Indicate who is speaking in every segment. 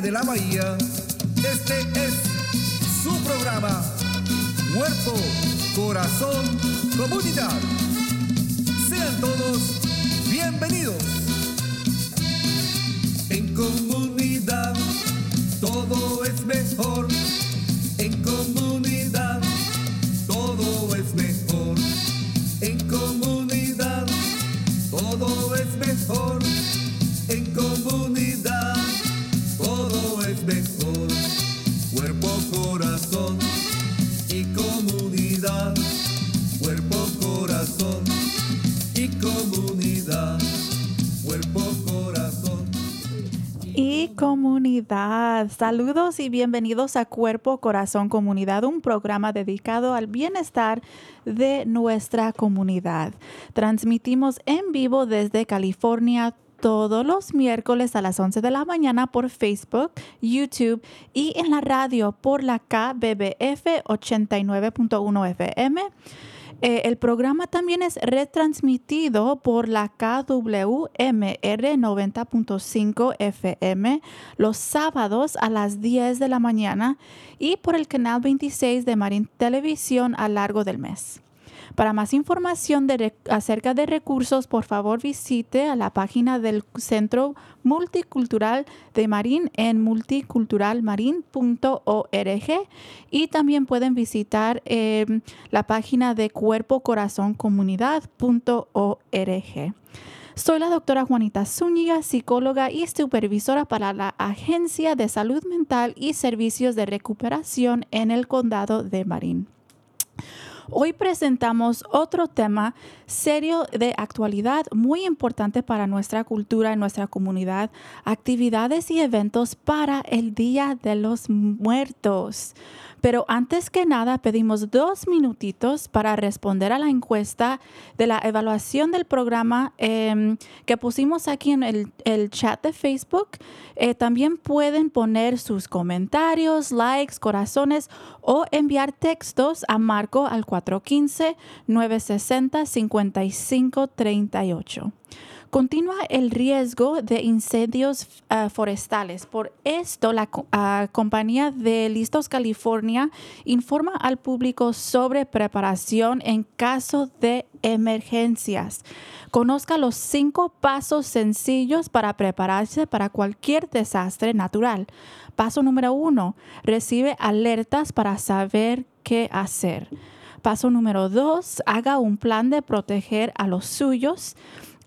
Speaker 1: De la bahía, este es su programa. Cuerpo, corazón, comunidad. Y comunidad.
Speaker 2: Saludos y bienvenidos a Cuerpo, Corazón, Comunidad, un programa dedicado al bienestar de nuestra comunidad. Transmitimos en vivo desde California todos los miércoles a las 11 de la mañana por Facebook, YouTube y en la radio por la KBBF 89.1 FM. Eh, el programa también es retransmitido por la KWMR 90.5 FM los sábados a las 10 de la mañana y por el canal 26 de Marín Televisión a largo del mes. Para más información acerca de recursos, por favor visite a la página del Centro Multicultural de Marín en multiculturalmarin.org y también pueden visitar eh, la página de cuerpocorazoncomunidad.org. Soy la doctora Juanita Zúñiga, psicóloga y supervisora para la Agencia de Salud Mental y Servicios de Recuperación en el Condado de Marín. Hoy presentamos otro tema serio de actualidad muy importante para nuestra cultura y nuestra comunidad, actividades y eventos para el Día de los Muertos. Pero antes que nada pedimos dos minutitos para responder a la encuesta de la evaluación del programa em, que pusimos aquí en el, chat de Facebook. Eh, también pueden poner sus comentarios, likes, corazones o enviar textos a Marco al 415-960-5538. Continúa el riesgo de incendios ah, forestales. Por esto, la ah, compañía de Listos California informa al público sobre preparación en caso de emergencias. Conozca los cinco pasos sencillos para prepararse para cualquier desastre natural. Paso número uno, recibe alertas para saber qué hacer. Paso número dos, haga un plan de proteger a los suyos.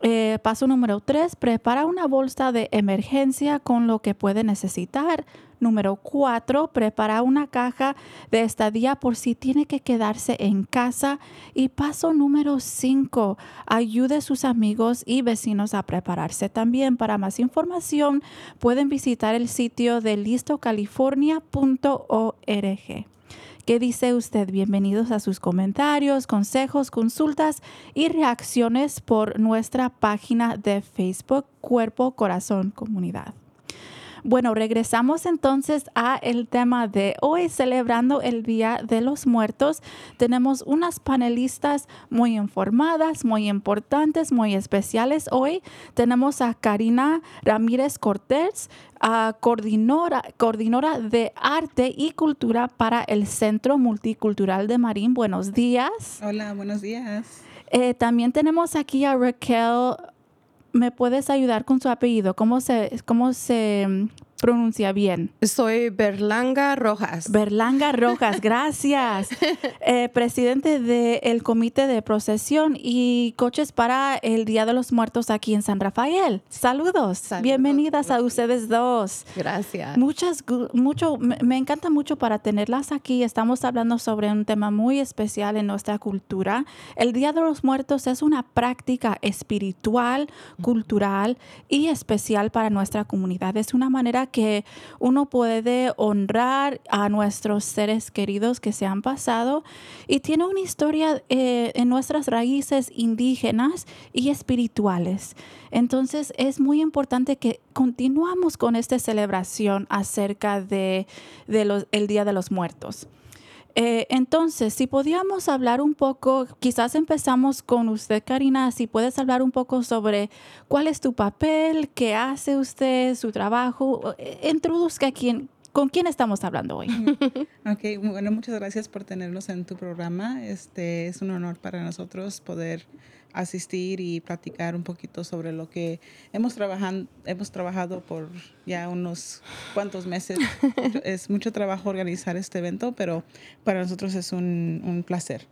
Speaker 2: Eh, paso número tres, prepara una bolsa de emergencia con lo que puede necesitar. Número cuatro, prepara una caja de estadía por si tiene que quedarse en casa. Y paso número cinco, ayude a sus amigos y vecinos a prepararse también. Para más información, pueden visitar el sitio de listocalifornia.org. ¿Qué dice usted? Bienvenidos a sus comentarios, consejos, consultas y reacciones por nuestra página de Facebook Cuerpo Corazón Comunidad. Bueno, regresamos entonces a el tema de hoy, celebrando el Día de los Muertos. Tenemos unas panelistas muy informadas, muy importantes, muy especiales. Hoy tenemos a Karina Ramírez Cortés, a coordinadora, coordinadora de arte y cultura para el Centro Multicultural de Marín. Buenos días.
Speaker 3: Hola, buenos días.
Speaker 2: Eh, también tenemos aquí a Raquel. ¿Me puedes ayudar con su apellido? ¿Cómo se, cómo se pronuncia bien?
Speaker 3: Soy Berlanga Rojas.
Speaker 2: Berlanga Rojas, gracias. Eh, presidente del Comité de Procesión y Coches para el Día de los Muertos aquí en San Rafael. Saludos.
Speaker 3: Saludos,
Speaker 2: Bienvenidas a ustedes dos.
Speaker 3: Gracias.
Speaker 2: Muchas, mucho, me, me encanta mucho para tenerlas aquí. Estamos hablando sobre un tema muy especial en nuestra cultura. El Día de los Muertos es una práctica espiritual, cultural y especial para nuestra comunidad. Es una manera que uno puede honrar a nuestros seres queridos que se han pasado y tiene una historia eh, en nuestras raíces indígenas y espirituales. Entonces es muy importante que continuamos con esta celebración acerca de, el Día de los Muertos. Eh, entonces, si podíamos hablar un poco, quizás empezamos con usted, Karina, si puedes hablar un poco sobre cuál es tu papel, qué hace usted, su trabajo, eh, introduzca quién, con quién estamos hablando hoy.
Speaker 4: Ok, bueno, muchas gracias por tenernos en tu programa. Este es un honor para nosotros poder asistir y platicar un poquito sobre lo que hemos trabajado, hemos trabajado por ya unos cuantos meses. es mucho trabajo organizar este evento, pero para nosotros es un, un placer.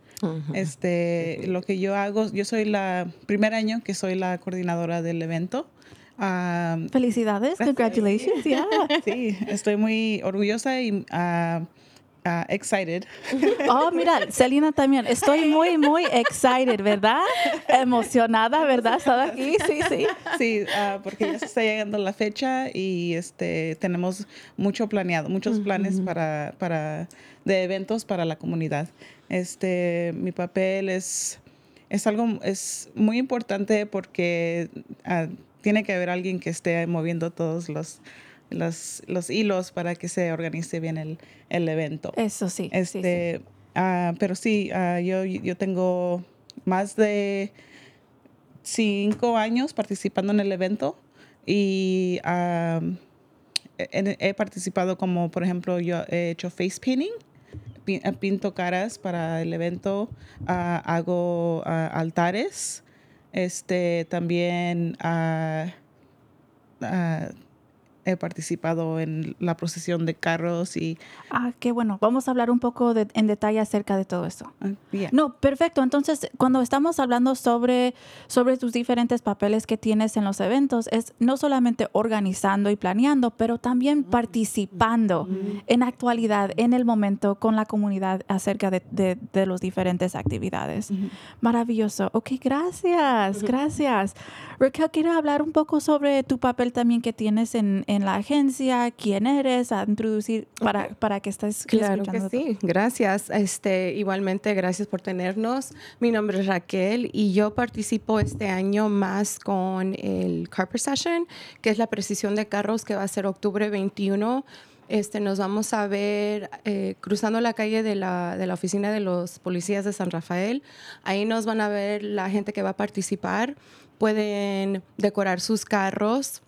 Speaker 4: Este, lo que yo hago, yo soy la primer año que soy la coordinadora del evento. Ah,
Speaker 2: Felicidades, congratulations, yeah.
Speaker 4: sí, estoy muy orgullosa y ah, ah, excited.
Speaker 2: Oh, mira, Celina también. Estoy muy, muy excited, ¿verdad? Emocionada, ¿verdad? Estar aquí, sí, sí.
Speaker 4: Sí, ah, porque ya se está llegando la fecha y este tenemos mucho planeado, muchos planes para, para de eventos para la comunidad. Este, mi papel es es algo es muy importante porque ah, tiene que haber alguien que esté moviendo todos los los, los hilos para que se organice bien el, el evento.
Speaker 2: Eso sí. sí, sí.
Speaker 4: Este, ah, pero sí, ah, yo, yo tengo más de cinco años participando en el evento y he, he participado como, por ejemplo, yo he hecho face painting, pi- pinto caras para el evento, ah, hago altares, este, también ah, he participado en la procesión de carros y
Speaker 2: Ah, qué bueno. Vamos a hablar un poco de- en detalle acerca de todo eso.
Speaker 4: ah, yeah.
Speaker 2: No, perfecto. Entonces, cuando estamos hablando sobre, sobre tus diferentes papeles que tienes en los eventos, es no solamente organizando y planeando, pero también participando en actualidad, en el momento, con la comunidad acerca de, de, de las diferentes actividades. Maravilloso. Ok, gracias, gracias. Raquel, quiero hablar un poco sobre tu papel también que tienes en, en la agencia, quién eres, a introducir para, para que estés
Speaker 3: Claro que
Speaker 2: escuchando.
Speaker 3: sí, gracias. Este, igualmente, gracias por tenernos. Mi nombre es Raquel y yo participo este año más con el Car Procession, que es la precisión de carros que va a ser octubre 21. Este, nos vamos a ver eh, cruzando la calle de la, de la oficina de los policías de San Rafael. Ahí nos van a ver la gente que va a participar. Pueden decorar sus carros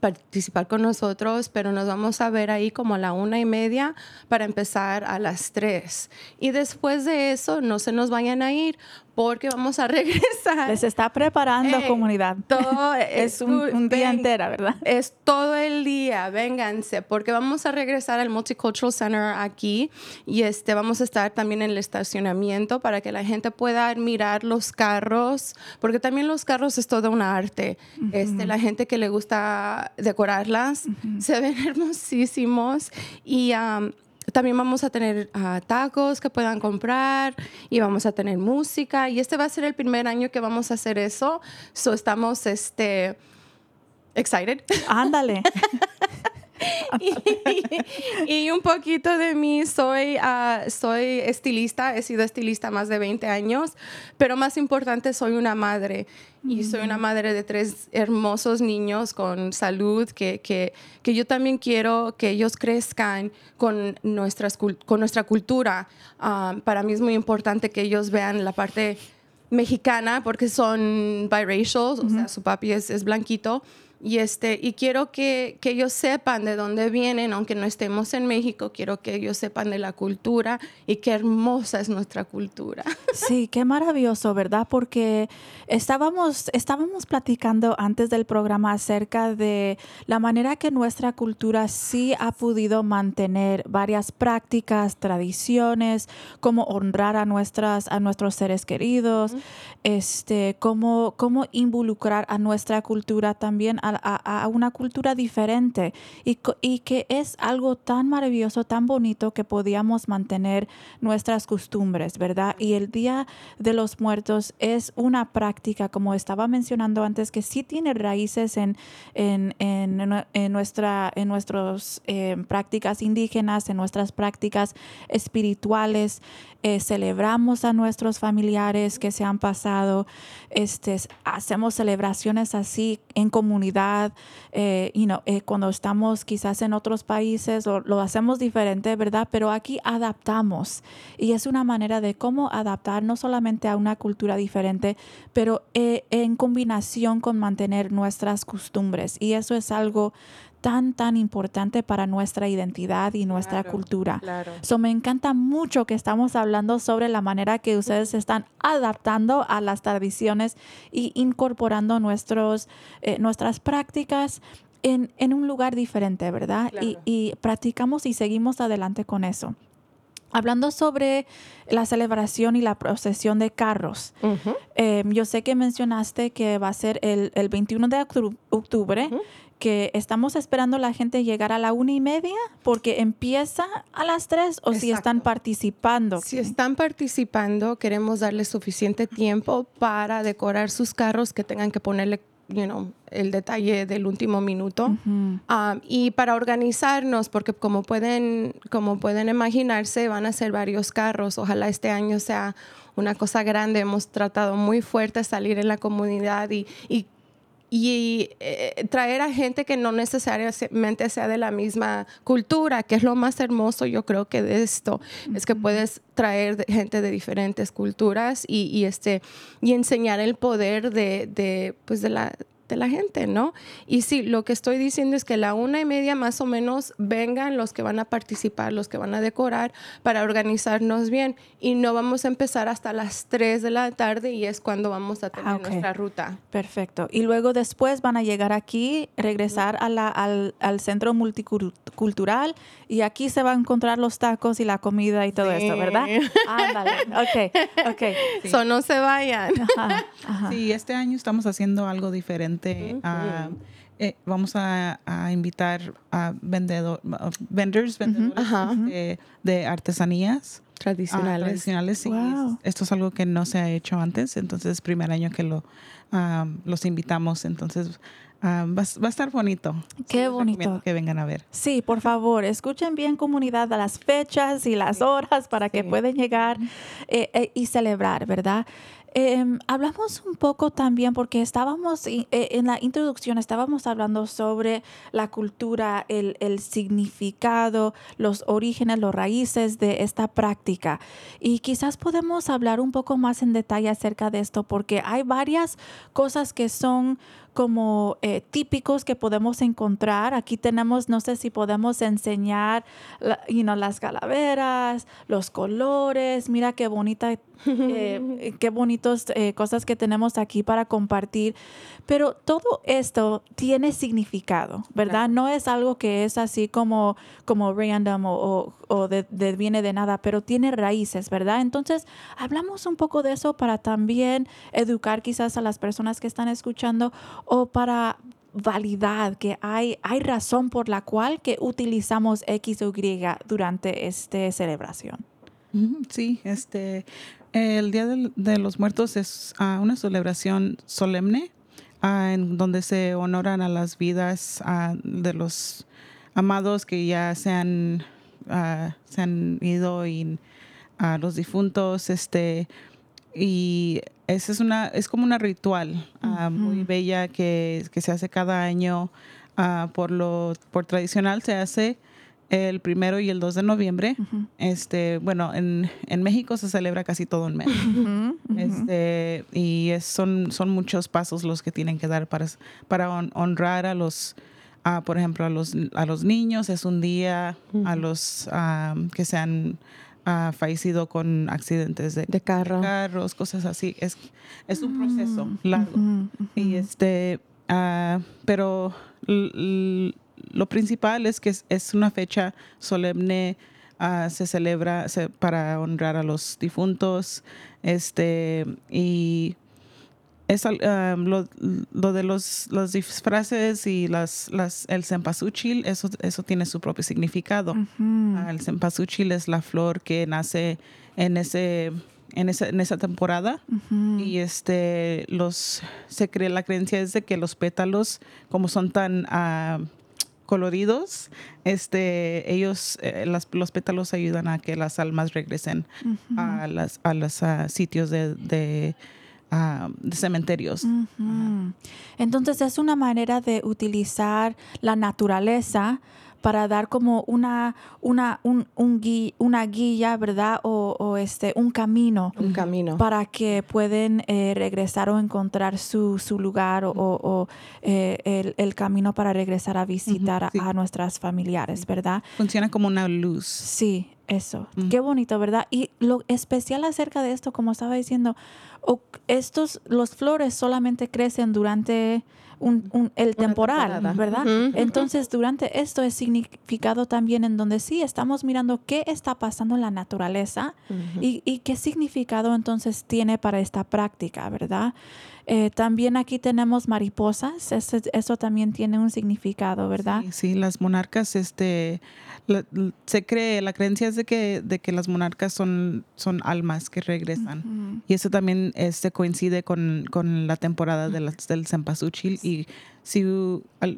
Speaker 3: participar con nosotros, pero nos vamos a ver ahí como a la una y media para empezar a las tres. Y después de eso, no se nos vayan a ir porque vamos a regresar.
Speaker 2: Les está preparando
Speaker 3: Ey,
Speaker 2: comunidad.
Speaker 3: Todo
Speaker 2: Es un, un día
Speaker 3: ven-
Speaker 2: entero, ¿verdad?
Speaker 3: Es todo el día, vénganse, porque vamos a regresar al Multicultural Center aquí y este vamos a estar también en el estacionamiento para que la gente pueda admirar los carros, porque también los carros es todo un arte. Este, la gente que le gusta decorarlas se ven hermosísimos y también vamos a tener ah, tacos que puedan comprar y vamos a tener música y este va a ser el primer año que vamos a hacer eso. So estamos este excited.
Speaker 2: Ándale.
Speaker 3: y, y un poquito de mí, soy, ah, soy estilista, he sido estilista más de 20 años, pero más importante, soy una madre. Y soy una madre de tres hermosos niños con salud, que, que, que yo también quiero que ellos crezcan con, nuestras, con nuestra cultura. Ah, para mí es muy importante que ellos vean la parte mexicana porque son biracial, o sea, su papi es, es blanquito, Y, este, y quiero que, que ellos sepan de dónde vienen, aunque no estemos en México, quiero que ellos sepan de la cultura y qué hermosa es nuestra cultura.
Speaker 2: Sí, qué maravilloso, ¿verdad? Porque estábamos, estábamos platicando antes del programa acerca de la manera que nuestra cultura sí ha podido mantener varias prácticas, tradiciones, cómo honrar a, nuestras, a nuestros seres queridos, este, cómo, cómo involucrar a nuestra cultura también a, una cultura diferente y, que es algo tan maravilloso, tan bonito que podíamos mantener nuestras costumbres, ¿verdad? Y el Día de los Muertos es una práctica, como estaba mencionando antes, que sí tiene raíces en, en, en nuestra, en nuestras eh, prácticas indígenas, en nuestras prácticas espirituales. Eh, celebramos a nuestros familiares que se han pasado, este, hacemos celebraciones así en comunidad, eh, you know, eh, cuando estamos quizás en otros países lo, lo hacemos diferente, ¿verdad? Pero aquí adaptamos y es una manera de cómo adaptar no solamente a una cultura diferente, pero eh, en combinación con mantener nuestras costumbres y eso es algo tan, tan importante para nuestra identidad y nuestra
Speaker 3: Claro,
Speaker 2: cultura.
Speaker 3: Claro.
Speaker 2: So, me encanta mucho que estamos hablando sobre la manera que ustedes están adaptando a las tradiciones y incorporando nuestros, eh, nuestras prácticas en, en un lugar diferente, ¿verdad? Y,
Speaker 3: Claro.
Speaker 2: y practicamos y seguimos adelante con eso. Hablando sobre la celebración y la procesión de carros,
Speaker 3: Ujú.
Speaker 2: eh, yo sé que mencionaste que va a ser el, el 21 de octu- octubre,
Speaker 3: Ujú.
Speaker 2: Que estamos esperando la gente llegar a la una y media porque empieza a las tres o si están
Speaker 3: Exacto.
Speaker 2: participando.
Speaker 3: Si están participando, queremos darles suficiente tiempo para decorar sus carros que tengan que ponerle, you know, el detalle del último minuto.
Speaker 2: Ujú.
Speaker 3: Um, y para organizarnos, porque como pueden, como pueden imaginarse, van a ser varios carros. Ojalá este año sea una cosa grande. Hemos tratado muy fuerte salir en la comunidad y, y, y, eh, traer a gente que no necesariamente sea de la misma cultura, que es lo más hermoso yo creo que de esto, es que puedes traer gente de diferentes culturas y, y, este, y enseñar el poder de, de, pues de la de la gente, ¿no? Y sí, lo que estoy diciendo es que a la una y media más o menos vengan los que van a participar, los que van a decorar para organizarnos bien y no vamos a empezar hasta las 3 de la tarde y es cuando vamos a tener
Speaker 2: Ah, ok.
Speaker 3: nuestra ruta.
Speaker 2: Perfecto. Y luego después van a llegar aquí, regresar a la- al, al centro multicultural y aquí se va a encontrar los tacos y la comida y todo
Speaker 3: Sí.
Speaker 2: esto, ¿verdad? Ándale. Ok, ok.
Speaker 4: Sí.
Speaker 3: So, no se vayan.
Speaker 2: Ajá, ajá.
Speaker 4: Sí, este año estamos haciendo algo diferente. Ah, eh, vamos a, a invitar a vendedor, vendors, vendedores de, de artesanías ah,
Speaker 3: Tradicionales.
Speaker 4: sí.
Speaker 2: Wow.
Speaker 4: Esto es algo que no se ha hecho antes, entonces es primer año que lo los invitamos, entonces ah, va, a- va a estar bonito.
Speaker 2: Qué bonito.
Speaker 4: Que vengan a ver.
Speaker 2: Sí, por favor, escuchen bien comunidad a las fechas y las horas para que puedan llegar eh, eh, y celebrar, ¿verdad? Em, hablamos un poco también porque estábamos eh, en la introducción, estábamos hablando sobre la cultura, el, el significado, los orígenes, los raíces de esta práctica. Y quizás podemos hablar un poco más en detalle acerca de esto porque hay varias cosas que son como eh, típicos que podemos encontrar. Aquí tenemos, no sé si podemos enseñar las calaveras, los colores. Mira qué bonita, eh, qué bonitos eh, cosas que tenemos aquí para compartir. Pero todo esto tiene significado, ¿verdad? No es algo que es así como, como random o, o- o de, de- viene de nada, pero tiene raíces, ¿verdad? Entonces, hablamos un poco de eso para también educar quizás a las personas que están escuchando o para validar que hay, hay razón por la cual que utilizamos X o Y durante esta celebración.
Speaker 4: Sí, este, el Día de, los Muertos es ah, una celebración solemne ah, en donde se honoran a las vidas ah, de los amados que ya se han, se han ido y a los difuntos, este, y esa es una, es como una ritual muy bella que, que se hace cada año por lo, por tradicional se hace el primero y el 2 de noviembre. Este, bueno, en, en México se celebra casi todo un mes. Este, y es- son, son muchos pasos los que tienen que dar para, para hon- honrar a los, por ejemplo, a los, a los niños. Es un día a los ah, que se han ah, fallecido con accidentes de,
Speaker 3: De carro.
Speaker 4: carros, cosas así. Es, es un proceso
Speaker 2: Mm,
Speaker 4: largo.
Speaker 2: ujú, ujú.
Speaker 4: Y este, ah, pero lo principal es que es, es una fecha solemne, ah, se celebra se- para honrar a los difuntos, este, y es ah, lo, lo de los, los disfraces y las, las, el cempasúchil, eso, eso tiene su propio significado. Ah, el cempasúchil es la flor que nace en ese en esa, en esa temporada. Y este los se cree la creencia es de que los pétalos como son tan ah, coloridos este ellos eh, las- los pétalos ayudan a que las almas regresen a las a los sitios de, de, ah, de cementerios.
Speaker 2: Entonces es una manera de utilizar la naturaleza para dar como una, una, un, un gui- una guía, ¿verdad? O, o este, un camino
Speaker 3: Un camino.
Speaker 2: para que pueden eh, regresar o encontrar su, su lugar o, eh, el, el camino para regresar a visitar a-
Speaker 4: sí.
Speaker 2: a, nuestras familiares, ¿verdad?
Speaker 4: funciona como una luz
Speaker 2: Sí, eso.
Speaker 4: Mm.
Speaker 2: Qué bonito, ¿verdad? Y lo especial acerca de esto, como estaba diciendo, o- estos, los flores solamente crecen durante un, un- el temporal. ¿verdad? Entonces, durante esto es significado también en donde sí estamos mirando qué está pasando en la naturaleza y qué significado entonces tiene para esta práctica, ¿verdad? Eh, también aquí tenemos mariposas, eso también tiene un significado, ¿verdad?
Speaker 4: Sí, sí, las monarcas, este, la- se cree, la creencia es de que, de que las monarcas son, son almas que regresan. Y eso también este, coincide con, con la temporada de las- del cempasúchil. Y si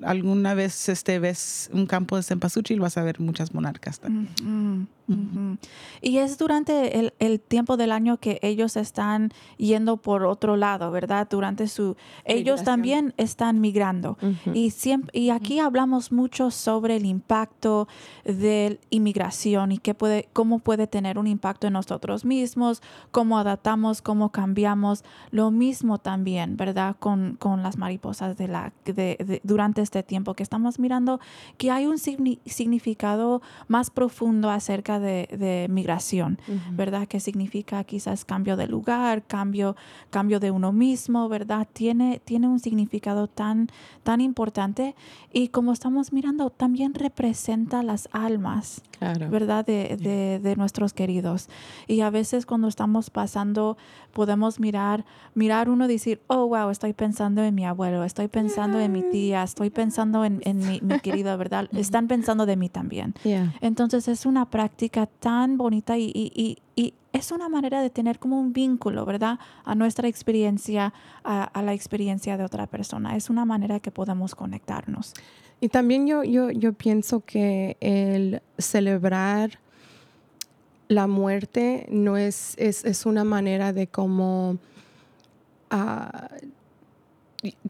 Speaker 4: alguna vez este, ves un campo de cempasúchil, vas a ver muchas monarcas también.
Speaker 2: Ujú, ujú. Y es durante el, el tiempo del año que ellos están yendo por otro lado, ¿verdad? Durante su... Ellos
Speaker 3: Migración.
Speaker 2: también están migrando.
Speaker 3: Ujú.
Speaker 2: Y, siempre, y aquí hablamos mucho sobre el impacto de inmigración y qué puede, cómo puede tener un impacto en nosotros mismos, cómo adaptamos, cómo cambiamos. Lo mismo también, ¿verdad? Con, con las mariposas de la, de- de- durante este tiempo que estamos mirando que hay un signi- significado más profundo acerca de, de migración,
Speaker 3: Ujú.
Speaker 2: ¿verdad? Que significa quizás cambio de lugar, cambio, cambio de uno mismo, ¿verdad? Tiene, tiene un significado tan, tan importante y como estamos mirando, también representa las almas,
Speaker 3: Claro.
Speaker 2: ¿verdad? De, de- de nuestros queridos. Y a veces cuando estamos pasando, podemos mirar, mirar uno y decir, oh, wow, estoy pensando en mi abuelo, estoy pensando en mi tía, estoy pensando en, en mi, mi querido, ¿verdad? Están pensando de mí también.
Speaker 3: Yeah.
Speaker 2: Entonces es una práctica tan bonita y, y- y- y es una manera de tener como un vínculo, ¿verdad? A nuestra experiencia, a, a la experiencia de otra persona. Es una manera que podemos conectarnos.
Speaker 3: Y también yo, yo, yo pienso que el celebrar la muerte no es, es, es una manera de cómo, ah, y-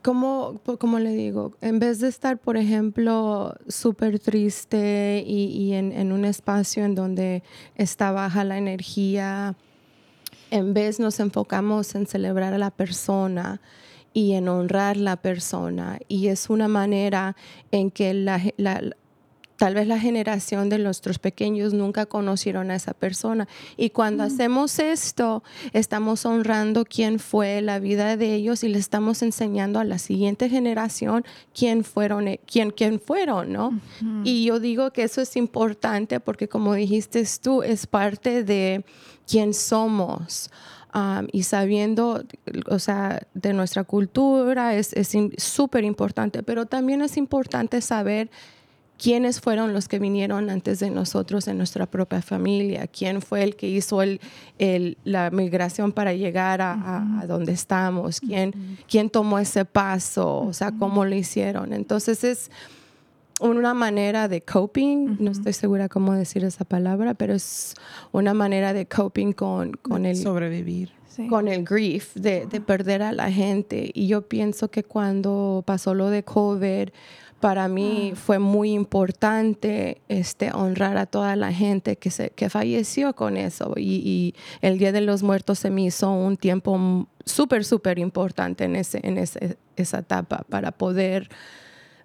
Speaker 3: ¿cómo, cómo le digo? En vez de estar, por ejemplo, súper triste y, y en, en un espacio en donde está baja la energía, en vez nos enfocamos en celebrar a la persona y en honrar la persona. Y es una manera en que la- la- tal vez la generación de nuestros pequeños nunca conocieron a esa persona. Y cuando hacemos esto, estamos honrando quién fue la vida de ellos y le estamos enseñando a la siguiente generación quién fueron, e- quién, quién fueron, ¿no? Y yo digo que eso es importante porque como dijiste tú, es parte de quién somos. Um, y sabiendo, o sea, de nuestra cultura es súper importante, pero también es importante saber quiénes fueron los que vinieron antes de nosotros en nuestra propia familia, quién fue el que hizo el, el- la migración para llegar a, a- a donde estamos, quién, quién tomó ese paso, o sea, cómo lo hicieron. Entonces es una manera de coping, no estoy segura cómo decir esa palabra, pero es una manera de coping con, con el
Speaker 4: Sobrevivir.
Speaker 2: Sí.
Speaker 3: con el grief de, de perder a la gente. Y yo pienso que cuando pasó lo de COVID, para mí fue muy importante este, honrar a toda la gente que, se, que falleció con eso. Y, y el Día de los Muertos se me hizo un tiempo súper, súper importante en, ese, en ese, esa etapa para poder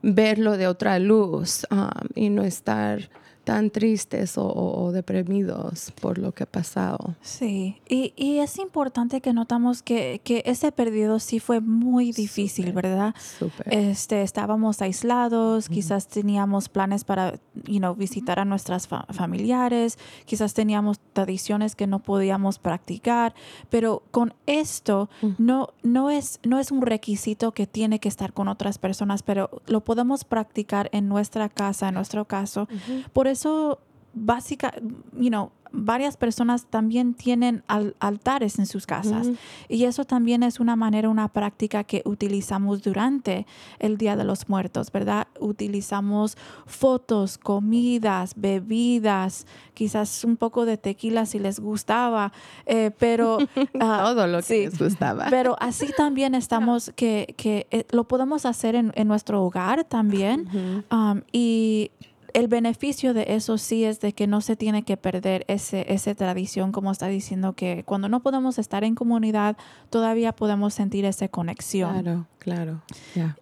Speaker 3: verlo de otra luz um, y no estar tan tristes o, o- o deprimidos por lo que ha pasado.
Speaker 2: Sí, y, y es importante que notamos que, que ese periodo sí fue muy difícil. ¿verdad?
Speaker 3: Súper.
Speaker 2: Este, estábamos aislados, quizás teníamos planes para you know, visitar a nuestras fa- familiares, quizás teníamos tradiciones que no podíamos practicar, pero con esto no, no, es, no es un requisito que tiene que estar con otras personas, pero lo podemos practicar en nuestra casa, en nuestro caso. Por eso, básica, you know, varias personas también tienen al- altares en sus casas. Y eso también es una manera, una práctica que utilizamos durante el Día de los Muertos, ¿verdad? Utilizamos fotos, comidas, bebidas, quizás un poco de tequila si les gustaba, eh, pero... ah,
Speaker 3: Todo lo que
Speaker 2: sí.
Speaker 3: les gustaba.
Speaker 2: pero así también estamos, que, que eh, lo podemos hacer en, en nuestro hogar también. Um, y el beneficio de eso sí es de que no se tiene que perder ese, esa tradición, como está diciendo, que cuando no podemos estar en comunidad, todavía podemos sentir esa conexión.
Speaker 3: Claro, claro.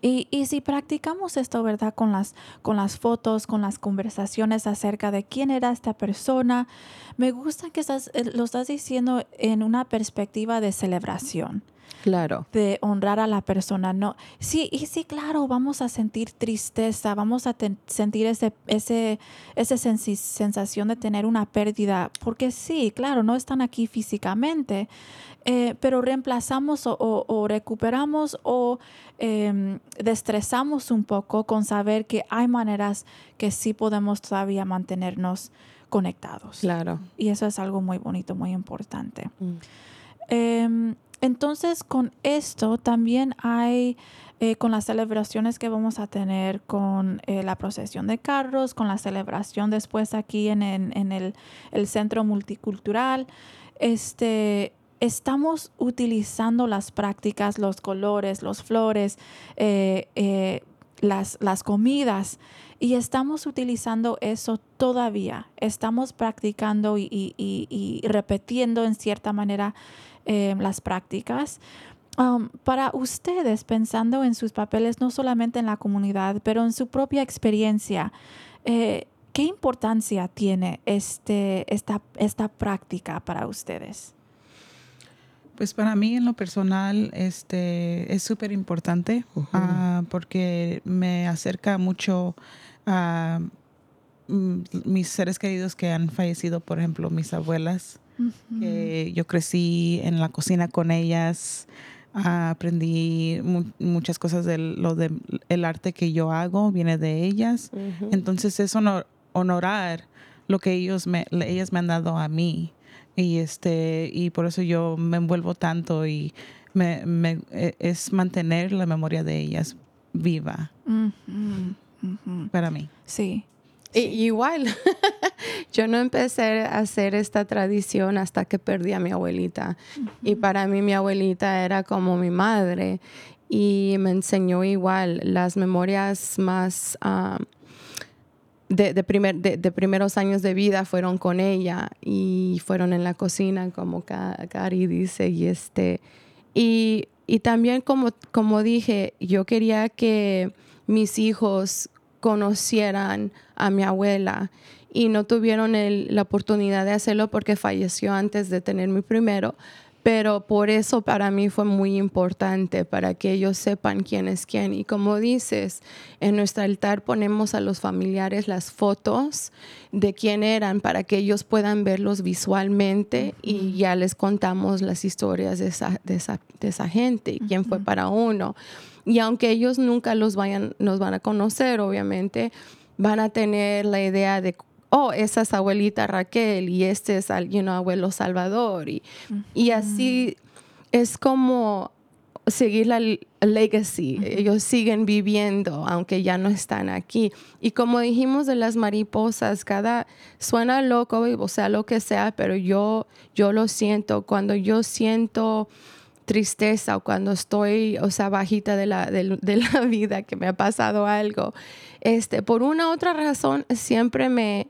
Speaker 2: Y, y si practicamos esto, ¿verdad? Con las, con las fotos, con las conversaciones acerca de quién era esta persona, me gusta que estás, eh, lo estás diciendo en una perspectiva de celebración
Speaker 3: Claro.
Speaker 2: de honrar a la persona. No, sí, y sí, claro, vamos a sentir tristeza, vamos a ten- sentir ese, ese, esa sensación de tener una pérdida, porque sí, claro, no están aquí físicamente, eh, pero reemplazamos o, o- o recuperamos o em, destresamos un poco con saber que hay maneras que sí podemos todavía mantenernos conectados.
Speaker 3: Claro.
Speaker 2: Y eso es algo muy bonito, muy importante.
Speaker 3: Mm.
Speaker 2: Em, entonces, con esto también hay, eh, con las celebraciones que vamos a tener con eh, la procesión de carros, con la celebración después aquí en, en- en el, centro multicultural, este, estamos utilizando las prácticas, los colores, los flores, eh, las comidas. Y estamos utilizando eso todavía. Estamos practicando y, y- y- y repitiendo en cierta manera eh, las prácticas. Um, para ustedes, pensando en sus papeles, no solamente en la comunidad, pero en su propia experiencia, eh, ¿qué importancia tiene este, esta, esta práctica para ustedes?
Speaker 4: Pues para mí en lo personal este, es súper importante ah, porque me acerca mucho a mm, mis seres queridos que han fallecido, por ejemplo, mis abuelas, que yo crecí en la cocina con ellas, ah, aprendí mu- muchas cosas de lo de el arte que yo hago, viene de ellas. Entonces es honor- honorar lo que ellos me, ellas me han dado a mí. Y, este, y por eso yo me envuelvo tanto y me, me- e- es mantener la memoria de ellas viva Para mí.
Speaker 2: Sí.
Speaker 3: I- igual, yo no empecé a hacer esta tradición hasta que perdí a mi abuelita. Y para mí mi abuelita era como mi madre y me enseñó igual las memorias más de, de primer, de, de primeros años de vida fueron con ella y fueron en la cocina, como Ca- Cari dice. Y, este, y, y también, como, como dije, yo quería que mis hijos conocieran a mi abuela y no tuvieron el- la oportunidad de hacerlo porque falleció antes de tener mi primero. Pero por eso para mí fue muy importante, para que ellos sepan quién es quién. Y como dices, en nuestro altar ponemos a los familiares las fotos de quién eran para que ellos puedan verlos visualmente y ya les contamos las historias de esa, de esa, de esa gente y quién fue para uno. Y aunque ellos nunca los vayan, nos van a conocer, obviamente, van a tener la idea de, oh, esa es abuelita Raquel y este es you know, abuelo Salvador. Y, y así es como seguir la legacy. Ellos siguen viviendo, aunque ya no están aquí. Y como dijimos de las mariposas, cada suena loco, o sea, lo que sea, pero yo, yo lo siento. Cuando yo siento tristeza o cuando estoy, o sea, bajita de la, de, de la vida, que me ha pasado algo, este, por una u otra razón, siempre me,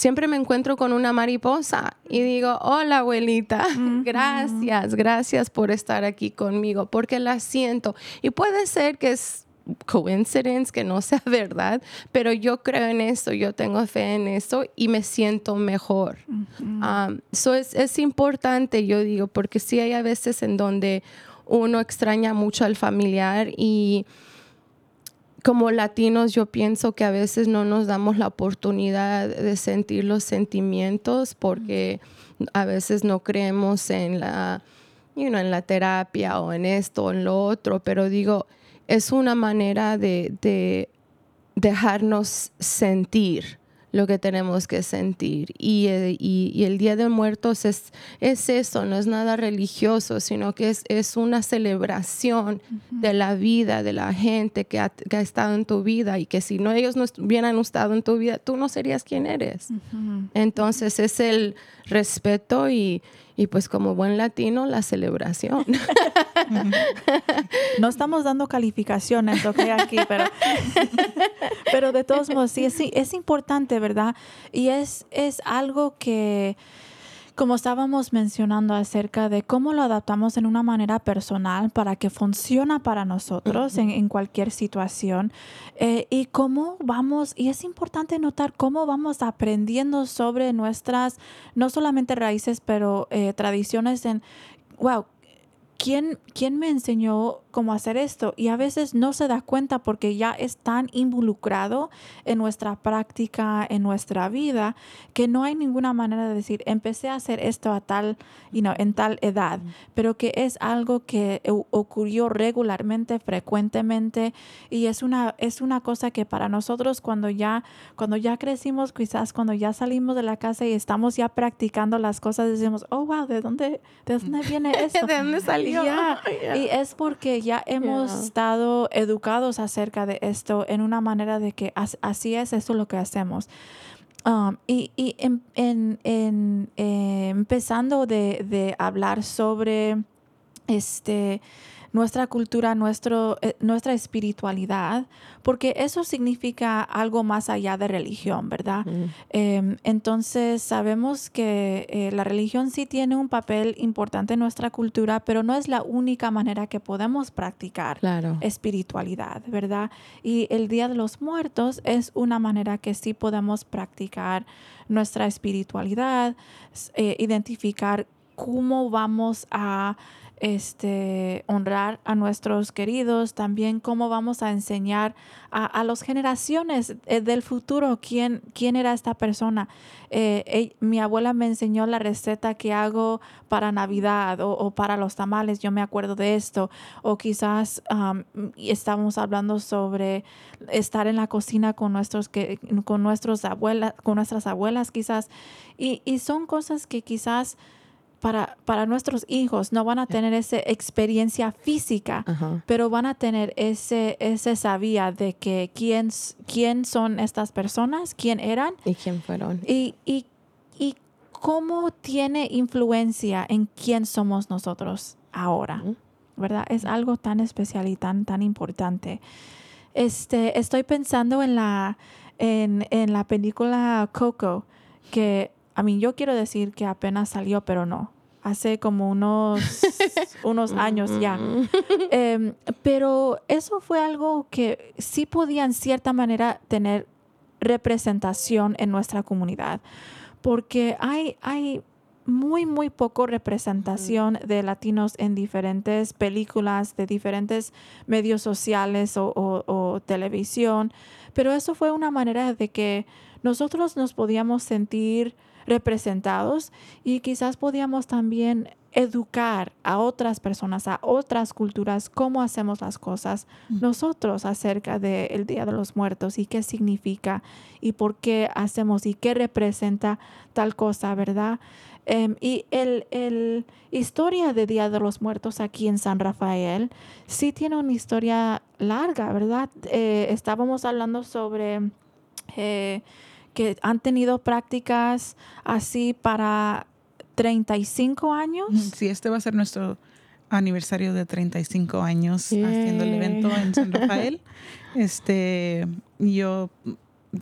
Speaker 3: siempre me encuentro con una mariposa y digo, hola abuelita, gracias, gracias por estar aquí conmigo, porque la siento. Y puede ser que es coincidence, que no sea verdad, pero yo creo en eso, yo tengo fe en eso y me siento mejor. Um, so es, es importante, yo digo, porque sí hay a veces en donde uno extraña mucho al familiar y como latinos yo pienso que a veces no nos damos la oportunidad de sentir los sentimientos porque a veces no creemos en la, you know, en la terapia o en esto o en lo otro, pero digo, es una manera de, de dejarnos sentir lo que tenemos que sentir. Y, eh, y, y el Día de Muertos es, es eso, no es nada religioso, sino que es, es una celebración de la vida, de la gente que ha, que ha, estado en tu vida y que si no ellos no hubieran estado en tu vida, tú no serías quien eres. Entonces es el respeto y, y pues como buen latino, la celebración.
Speaker 2: no estamos dando calificaciones, ok, aquí, pero, pero de todos modos, sí, es, es importante, ¿verdad? Y es, es algo que como estábamos mencionando acerca de cómo lo adaptamos en una manera personal para que funcione para nosotros uh -huh. en, en, cualquier situación eh, y cómo vamos, y es importante notar cómo vamos aprendiendo sobre nuestras, no solamente raíces, pero eh, tradiciones en, wow, ¿quién, ¿quién me enseñó cómo hacer esto? Y a veces no se da cuenta porque ya es tan involucrado en nuestra práctica, en nuestra vida, que no hay ninguna manera de decir, empecé a hacer esto a tal, you know, en tal edad, mm. pero que es algo que ocurrió regularmente, frecuentemente, y es una, es una cosa que para nosotros cuando ya, cuando ya crecimos, quizás cuando ya salimos de la casa y estamos ya practicando las cosas, decimos, oh, wow, ¿de dónde, de dónde viene esto?
Speaker 3: ¿De dónde salió?
Speaker 2: Yeah. Yeah. Y es porque ya hemos estado educados acerca de esto en una manera de que así es, esto es lo que hacemos. Um, y, y en, en, en eh, empezando de, de, hablar sobre este nuestra cultura, nuestro, eh, nuestra espiritualidad, porque eso significa algo más allá de religión, ¿verdad? Mm. Eh, entonces sabemos que eh, la religión sí tiene un papel importante en nuestra cultura, pero no es la única manera que podemos practicar
Speaker 3: claro.
Speaker 2: espiritualidad, ¿verdad? Y el Día de los Muertos es una manera que sí podemos practicar nuestra espiritualidad, eh, identificar cómo vamos a este, honrar a nuestros queridos, también cómo vamos a enseñar a, a las generaciones eh, del futuro quién, quién era esta persona. Eh, mi abuela me enseñó la receta que hago para Navidad o, o, para los tamales, yo me acuerdo de esto, o quizás um, estamos hablando sobre estar en la cocina con nuestros que con nuestros abuelas, con nuestras abuelas quizás, y, y son cosas que quizás para, para nuestros hijos no van a tener esa experiencia física, uh -huh. pero van a tener ese, ese sabía de que quién, quién son estas personas, quién eran.
Speaker 3: Y quién fueron.
Speaker 2: Y, y, y cómo tiene influencia en quién somos nosotros ahora, uh -huh. ¿verdad? Es algo tan especial y tan, tan importante. Este, estoy pensando en la, en, en la película Coco, que a mí yo quiero decir que apenas salió, pero no. Hace como unos, unos años ya. Eh, pero eso fue algo que sí podía en cierta manera tener representación en nuestra comunidad. Porque hay, hay muy, muy poco representación mm. de latinos en diferentes películas, de diferentes medios sociales o, o, o televisión. Pero eso fue una manera de que nosotros nos podíamos sentir representados y quizás podíamos también educar a otras personas, a otras culturas, cómo hacemos las cosas nosotros acerca del de Día de los Muertos y qué significa y por qué hacemos y qué representa tal cosa, ¿verdad? Um, y el, el, historia de Día de los Muertos aquí en San Rafael sí tiene una historia larga, ¿verdad? Eh, estábamos hablando sobre... Eh, que han tenido prácticas así para 35 años.
Speaker 4: Sí, este va a ser nuestro aniversario de 35 años haciendo el evento en San Rafael. Este, yo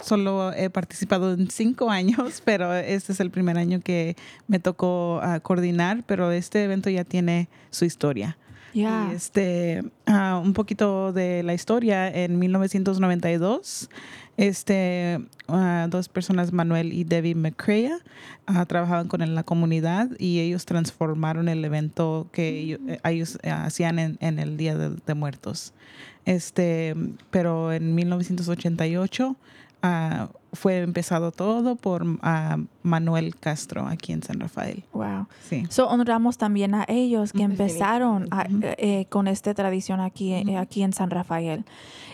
Speaker 4: solo he participado en cinco años, pero este es el primer año que me tocó ah, coordinar, pero este evento ya tiene su historia.
Speaker 2: Yeah.
Speaker 4: Y este, ah, un poquito de la historia, en 1992, este, ah, dos personas, Manuel y Debbie McCrea, ah, trabajaban con en la comunidad y ellos transformaron el evento que ellos, eh, eh, hacían en, en el Día de, de Muertos. Este, pero en 1988 ah, fue empezado todo por Manuel Castro aquí en San Rafael.
Speaker 2: Wow.
Speaker 4: Sí.
Speaker 2: So, honramos también a ellos que empezaron a- eh, con esta tradición aquí, eh, aquí en San Rafael.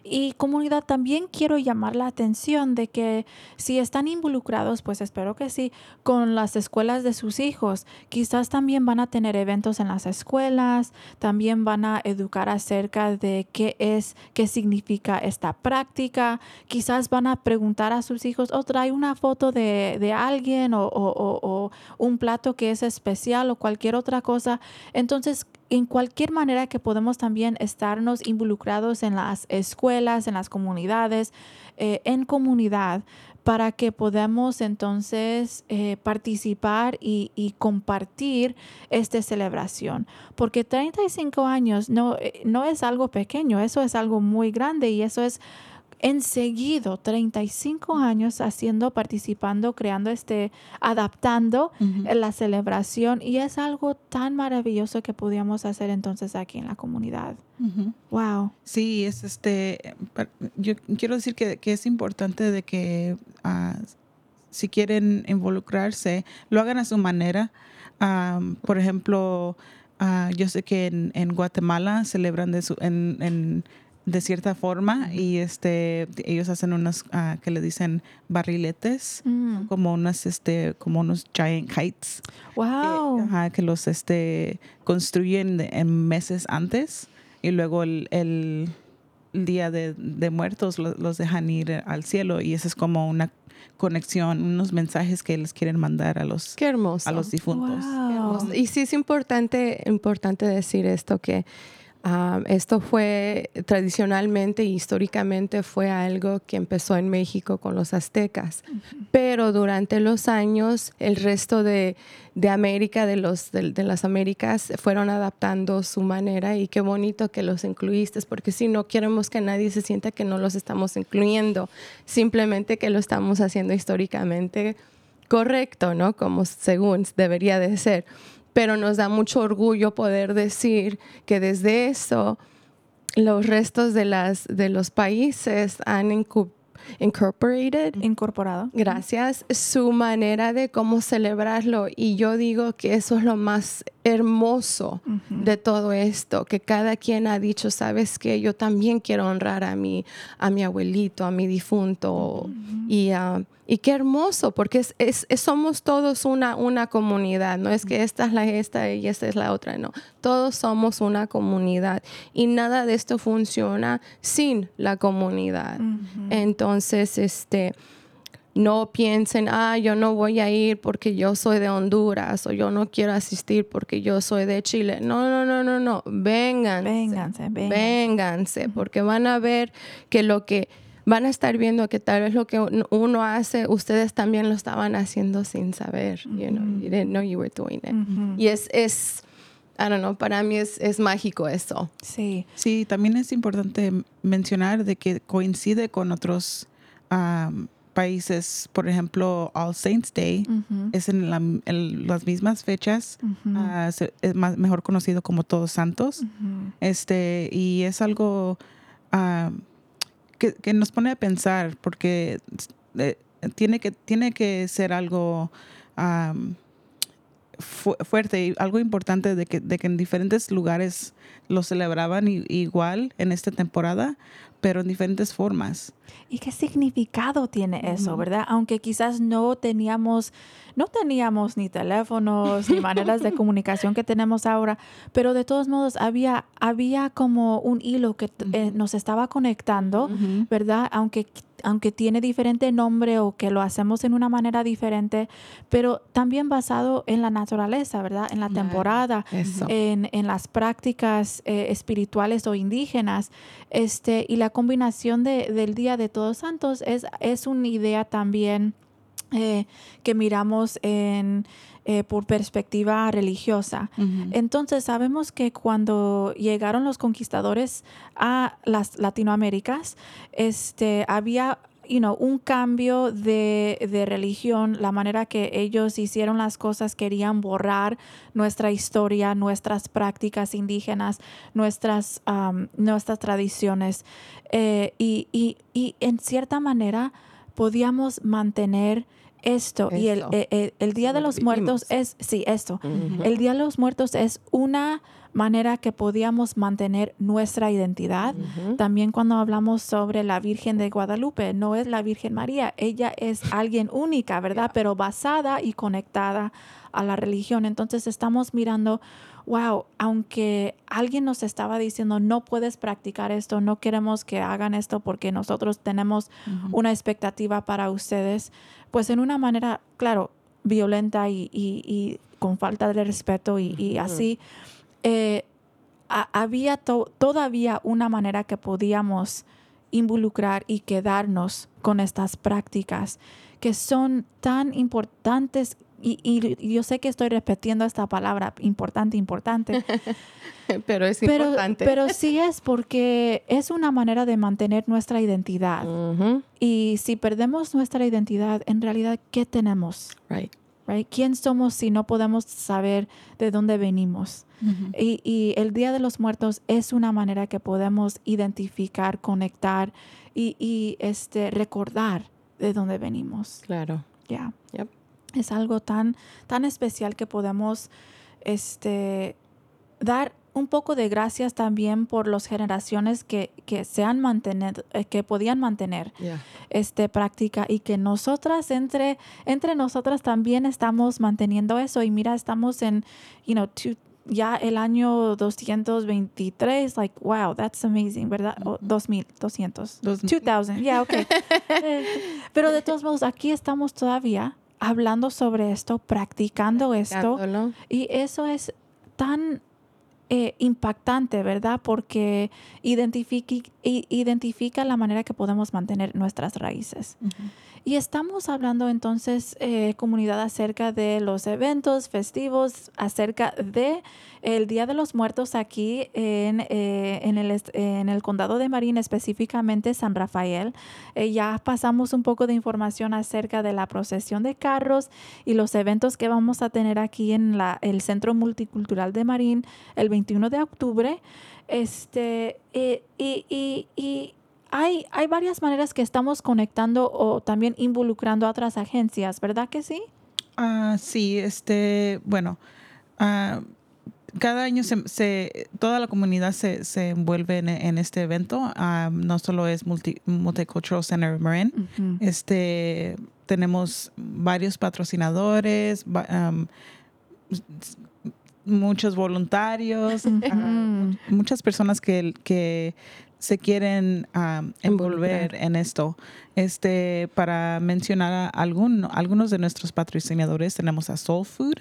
Speaker 2: Y comunidad, también quiero llamar la atención de que si están involucrados, pues espero que sí, con las escuelas de sus hijos, quizás también van a tener eventos en las escuelas, también van a educar acerca de qué es, qué significa esta práctica, quizás van a preguntar a sus hijos, o trae una foto de, de alguien o, un plato que es especial o cualquier otra cosa. Entonces, en cualquier manera que podemos también estarnos involucrados en las escuelas, en las comunidades, eh, en comunidad, para que podamos entonces eh, participar y, y compartir esta celebración. Porque 35 años no, eh, no es algo pequeño, eso es algo muy grande y eso es enseguido 35 años haciendo, participando, creando este, adaptando eh, la celebración y es algo tan maravilloso que podíamos hacer entonces aquí en la comunidad. Wow.
Speaker 4: Sí, es este. Yo quiero decir que, que es importante de que ah, si quieren involucrarse, lo hagan a su manera. Am, por ejemplo, ah, yo sé que en, en Guatemala celebran de, su, en, en- de cierta forma y este ellos hacen unas ah, que le dicen barriletes,
Speaker 2: Mm.
Speaker 4: como unas este como unos giant kites que,
Speaker 2: Wow.
Speaker 4: ajá, que los este, construyen de- en meses antes y luego el, el día de, de muertos lo- los dejan ir al cielo y eso es como una conexión, unos mensajes que les quieren mandar a los,
Speaker 3: Qué hermoso.
Speaker 4: a los difuntos.
Speaker 2: Wow.
Speaker 3: Hermoso. Y sí es importante, importante decir esto, que ah, esto fue tradicionalmente y históricamente fue algo que empezó en México con los aztecas, pero durante los años el resto de, de América, de, los, de, de las Américas, fueron adaptando su manera y qué bonito que los incluiste, porque si no queremos que nadie se sienta que no los estamos incluyendo, simplemente que lo estamos haciendo históricamente correcto, ¿no? Como según debería de ser. Pero nos da mucho orgullo poder decir que desde eso los restos de, las, de los países han incorporated
Speaker 2: Incorporado.
Speaker 3: Gracias. Su manera de cómo celebrarlo. Y yo digo que eso es lo más hermoso de todo esto, que cada quien ha dicho, sabes que yo también quiero honrar a mi, a mi abuelito, a mi difunto. y, ah, y qué hermoso, porque es, es- es- somos todos una, una comunidad. No es que esta es la esta y esta es la otra, no. Todos somos una comunidad. Y nada de esto funciona sin la comunidad. Entonces, este, no piensen, ah, yo no voy a ir porque yo soy de Honduras o yo no quiero asistir porque yo soy de Chile. No, no, no, no, no. Vénganse.
Speaker 2: Vénganse, vénganse.
Speaker 3: Vénganse, porque van a ver que lo que van a estar viendo que tal vez lo que un- uno hace, ustedes también lo estaban haciendo sin saber. You know, you didn't know you were doing it. Y es, es, I don't know, para mí es, es mágico eso.
Speaker 2: Sí.
Speaker 4: Sí, también es importante mencionar de que coincide con otros am, países, por ejemplo, All Saints Day es en, la- en las mismas fechas, ah, es más, mejor conocido como Todos Santos. Este, y es algo que, nos pone a pensar, porque eh, tiene, que, tiene que ser algo fuerte y algo importante de que, de que en diferentes lugares lo celebraban i- igual en esta temporada, pero en diferentes formas.
Speaker 2: ¿Y qué significado tiene eso, verdad? Aunque quizás no teníamos, no teníamos ni teléfonos ni maneras de comunicación que tenemos ahora, pero de todos modos había, había como un hilo que eh, nos estaba conectando, ¿verdad? Aunque aunque tiene diferente nombre o que lo hacemos en una manera diferente, pero también basado en la naturaleza, ¿verdad? En la temporada,
Speaker 3: eso.
Speaker 2: en, en las prácticas eh, espirituales o indígenas. Este, y la combinación de- del Día de Todos Santos es, es una idea también eh, que miramos en, eh, por perspectiva religiosa. Entonces sabemos que cuando llegaron los conquistadores a las Latinoaméricas, este, había you know, un cambio de, de religión, la manera que ellos hicieron las cosas, querían borrar nuestra historia, nuestras prácticas indígenas, nuestras, um, nuestras tradiciones. Eh, y, y- y en cierta manera podíamos mantener esto. Y el, eh, eh, el Día de los. Muertos es, sí, esto. El Día de los Muertos es una manera que podíamos mantener nuestra identidad. También cuando hablamos sobre la Virgen de Guadalupe, no es la Virgen María, ella es alguien única, ¿verdad? Pero basada y conectada a la religión. Entonces estamos mirando, wow, aunque alguien nos estaba diciendo, no puedes practicar esto, no queremos que hagan esto porque nosotros tenemos una expectativa para ustedes, pues en una manera, claro, violenta y, y- y con falta de respeto y, así, eh, ha- había to- todavía una manera que podíamos involucrar y quedarnos con estas prácticas que son tan importantes. Y, y yo sé que estoy repitiendo esta palabra, importante, importante,
Speaker 3: Pero es
Speaker 2: pero,
Speaker 3: importante.
Speaker 2: pero sí es porque es una manera de mantener nuestra identidad. Y si perdemos nuestra identidad, en realidad, ¿qué tenemos?
Speaker 3: Right.
Speaker 2: Right? ¿Quién somos si no podemos saber de dónde venimos? Y, y el Día de los Muertos es una manera que podemos identificar, conectar y, y, este, recordar de dónde venimos.
Speaker 3: Claro.
Speaker 2: Ya.
Speaker 3: Yep.
Speaker 2: Es algo tan, tan especial que podemos este, dar un poco de gracias también por las generaciones que, que se han mantenido, eh, que podían mantener
Speaker 3: Yeah.
Speaker 2: este práctica y que nosotras entre entre nosotras también estamos manteniendo eso. Y mira estamos en you know two- ya el año 223 like wow that's amazing verdad o 2000 200
Speaker 4: Dos-
Speaker 2: 2000 yeah okay. Pero de todos modos aquí estamos todavía hablando sobre esto practicando esto. Y eso es tan eh, impactante, ¿verdad? Porque identifica, la manera que podemos mantener nuestras raíces. Y estamos hablando entonces, eh, comunidad, acerca de los eventos festivos, acerca de el Día de los Muertos aquí en, eh, en, el, en el condado de Marín, específicamente San Rafael. Eh, ya pasamos un poco de información acerca de la procesión de carros y los eventos que vamos a tener aquí en la, el Centro Multicultural de Marín el 21 de octubre. Este, eh, y, y- y hay, hay varias maneras que estamos conectando o también involucrando a otras agencias, ¿verdad que sí?
Speaker 4: Ah, sí, este, bueno, ah, cada año se, se- toda la comunidad se, se envuelve en, en este evento. Ah, no solo es Multi- Multicultural Center Marin. Este, tenemos varios patrocinadores, muchos voluntarios, ah, muchas personas que, que se quieren am, envolver en esto. Este, para mencionar a algún- algunos de nuestros patrocinadores, tenemos a Soul Food.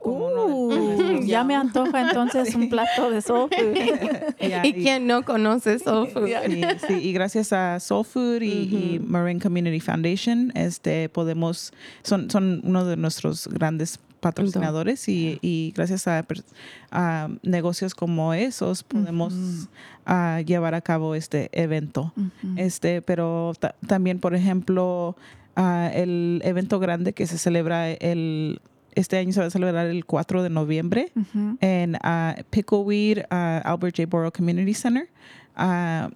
Speaker 2: Uh, ya me antoja entonces un plato de soul food.
Speaker 3: ¿Y quién no conoce Soul Food?
Speaker 4: Sí, sí, y gracias a Soul Food y, y Marine Community Foundation, este, podemos, son, son uno de nuestros grandes patrocinadores y, y gracias a, negocios como esos podemos ah, llevar a cabo este evento. Este, pero ta- también, por ejemplo, ah, el evento grande que se celebra el este año se va a celebrar el 4 de noviembre
Speaker 2: Ujú.
Speaker 4: en ah, Pickleweed Albert J. Borough Community Center.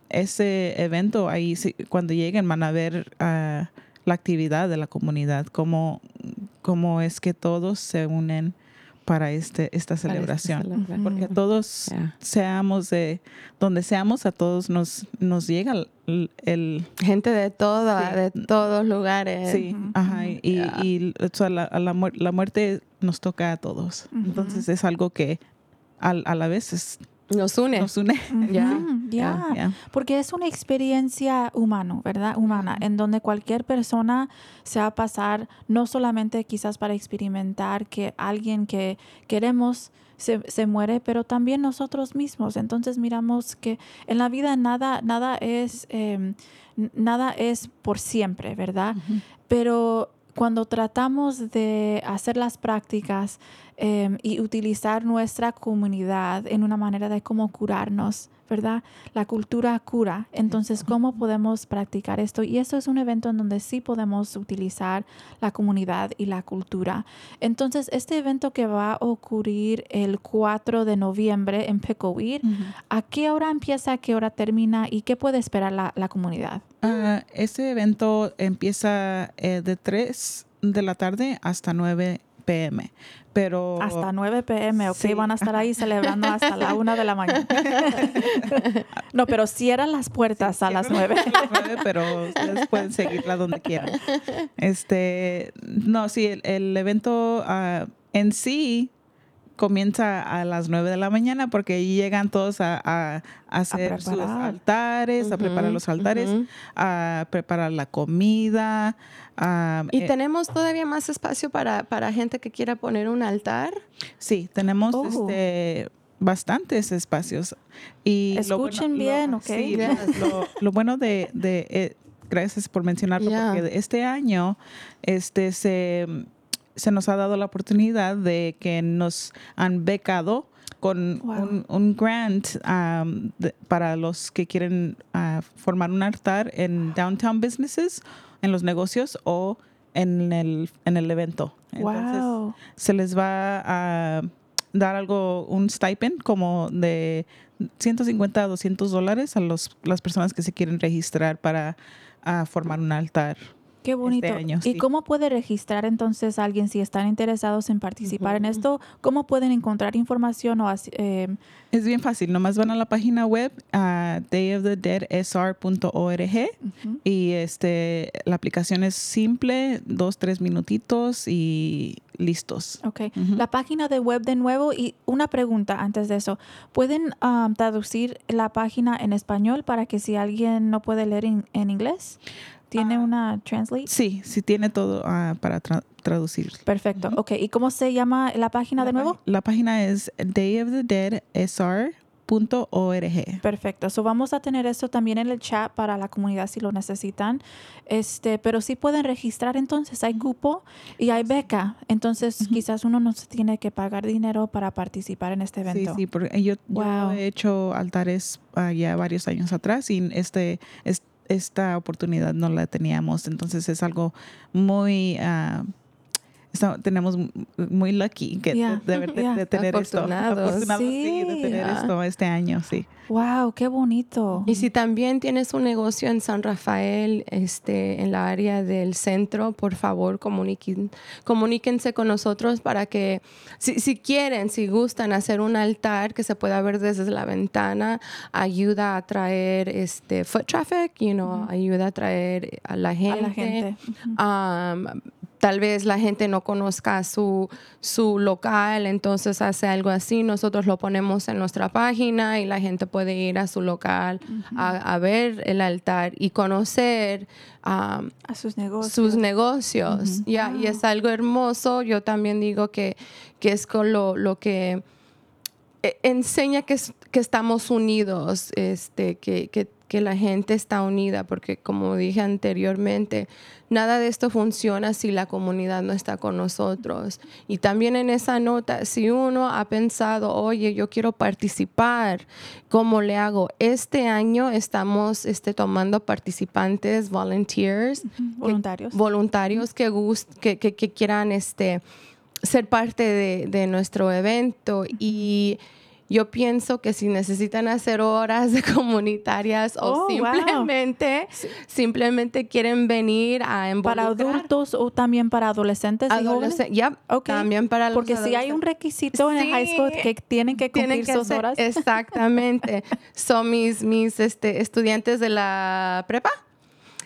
Speaker 4: Ese evento, ahí cuando lleguen van a ver la actividad de la comunidad, cómo, cómo es que todos se unen para este, esta celebración.
Speaker 3: celebración.
Speaker 4: Porque todos
Speaker 3: Yeah.
Speaker 4: seamos de donde seamos, a todos nos, nos llega el, el-
Speaker 3: Gente de toda,
Speaker 4: Sí.
Speaker 3: de todos lugares.
Speaker 4: sí, ajá, y,
Speaker 3: Yeah.
Speaker 4: y, o sea, la, a la, muer- la muerte nos toca a todos. Entonces es algo que al- a, la vez es
Speaker 3: Nos une.
Speaker 4: nos une.
Speaker 3: Ya.
Speaker 2: Porque es una experiencia humano, ¿verdad? Humana, en donde cualquier persona se va a pasar, no solamente quizás para experimentar que alguien que queremos se, se muere, pero también nosotros mismos. Entonces miramos que en la vida nada, nada es, eh, n- nada es por siempre, ¿verdad? Pero cuando tratamos de hacer las prácticas em, y utilizar nuestra comunidad en una manera de cómo curarnos, ¿verdad? La cultura cura. Entonces, ¿cómo podemos practicar esto? Y eso es un evento en donde sí podemos utilizar la comunidad y la cultura. Entonces, este evento que va a ocurrir el 4 de noviembre en Pickleweed, ¿a qué hora empieza, a qué hora termina y qué puede esperar la, la comunidad?
Speaker 4: Este evento empieza eh, de 3 de la tarde hasta 9 pm. Pero
Speaker 2: Hasta 9 pm, ok,
Speaker 4: Sí.
Speaker 2: van a estar ahí celebrando hasta la 1 de la mañana. no, pero cierran las puertas a las 9.
Speaker 4: a las nueve, pero ustedes pueden seguirla donde quieran. Este, no, sí, el, el evento ah, en sí comienza a las 9 de la mañana porque ahí llegan todos a, a- a hacer sus altares, a preparar los altares, a preparar la comida.
Speaker 3: Y
Speaker 4: eh,
Speaker 3: tenemos todavía más espacio para, para gente que quiera poner un altar.
Speaker 4: Sí, tenemos
Speaker 2: Oh.
Speaker 4: este, bastantes espacios. Y lo bueno-
Speaker 2: Escuchen
Speaker 4: lo-
Speaker 2: bien, ¿ok?
Speaker 4: sí, lo, lo bueno de, de, eh, gracias por mencionarlo, porque este año este, se, se nos ha dado la oportunidad de que nos han becado con
Speaker 2: Wow.
Speaker 4: un, un grant um, de- para los que quieren ah, formar un altar en downtown businesses, en los negocios o en el, en el evento. Entonces,
Speaker 2: wow.
Speaker 4: se les va a dar algo, un stipend como de 150 a 200 dólares a los, las personas que se quieren registrar para ah, formar un altar.
Speaker 2: Qué bonito.
Speaker 4: año,
Speaker 2: ¿Y
Speaker 4: sí.
Speaker 2: cómo puede registrar entonces a alguien si están interesados en participar en esto? ¿Cómo pueden encontrar información o así, eh,
Speaker 4: Es bien fácil, nomás van a la página web a dayofthedeadsr.org y este, la aplicación es simple, dos, tres minutitos y listos.
Speaker 2: Ok, la página de web de nuevo y una pregunta antes de eso. ¿Pueden um, traducir la página en español para que si alguien no puede leer en inglés, tiene
Speaker 4: Ah.
Speaker 2: una translate?
Speaker 4: Sí, sí tiene todo ah, para tra- traducir.
Speaker 2: Perfecto, ok. ¿Y cómo se llama la página de nuevo?
Speaker 4: La página es dayofthedeadsr.org.
Speaker 2: Perfecto. So vamos a tener eso también en el chat para la comunidad si lo necesitan. Este, pero sí pueden registrar entonces, hay cupo y hay beca. Entonces quizás uno no se tiene que pagar dinero para participar en este
Speaker 4: Sí,
Speaker 2: evento.
Speaker 4: sí, porque yo, yo he hecho altares ah, ya varios años atrás y este, es- esta oportunidad no la teníamos. Entonces es algo muy... ah, tenemos m- muy lucky que
Speaker 2: Yeah,
Speaker 4: de, de- de-
Speaker 2: yeah.
Speaker 4: de tener esto.
Speaker 3: Afortunados.
Speaker 4: Afortunados, sí, de
Speaker 2: Sí.
Speaker 4: tener esto este año, sí.
Speaker 2: Wow, qué bonito.
Speaker 3: Y si también tienes un negocio en San Rafael, este, en la área del centro, por favor comuniquen, comuníquense con nosotros para que, si, si quieren, si gustan hacer un altar que se pueda ver desde la ventana, ayuda a traer este foot traffic, you know, ayuda a traer a la gente.
Speaker 2: a la gente.
Speaker 3: Um, tal vez la gente no conozca su, su local, entonces hace algo así, nosotros lo ponemos en nuestra página y la gente puede ir a su local a, a ver el altar y conocer um,
Speaker 2: A sus negocios.
Speaker 3: sus negocios. Y es algo hermoso. Yo también digo que, que es con lo, lo que eh, enseña que, es- que estamos unidos, este, que, que- que la gente está unida, porque como dije anteriormente, nada de esto funciona si la comunidad no está con nosotros. Y también en esa nota, si uno ha pensado, oye, yo quiero participar, ¿cómo le hago? Este año estamos este, tomando participantes, volunteers, que-
Speaker 2: Voluntarios.
Speaker 3: voluntarios que, gust- que, que- que quieran este, ser parte de, de nuestro evento y yo pienso que si necesitan hacer horas de comunitarias
Speaker 2: Oh,
Speaker 3: o
Speaker 2: wow.
Speaker 3: simplemente, simplemente quieren venir a
Speaker 2: para
Speaker 3: involucrar
Speaker 2: adultos o también para adolescentes
Speaker 3: adolescentes, yep,
Speaker 2: Ok.
Speaker 3: también para los
Speaker 2: Porque si hay un requisito en el high school que tienen que cumplir
Speaker 3: Tienen que
Speaker 2: sus
Speaker 3: hacer-
Speaker 2: horas.
Speaker 3: Exactamente. Son mis, mis este, estudiantes de la prepa.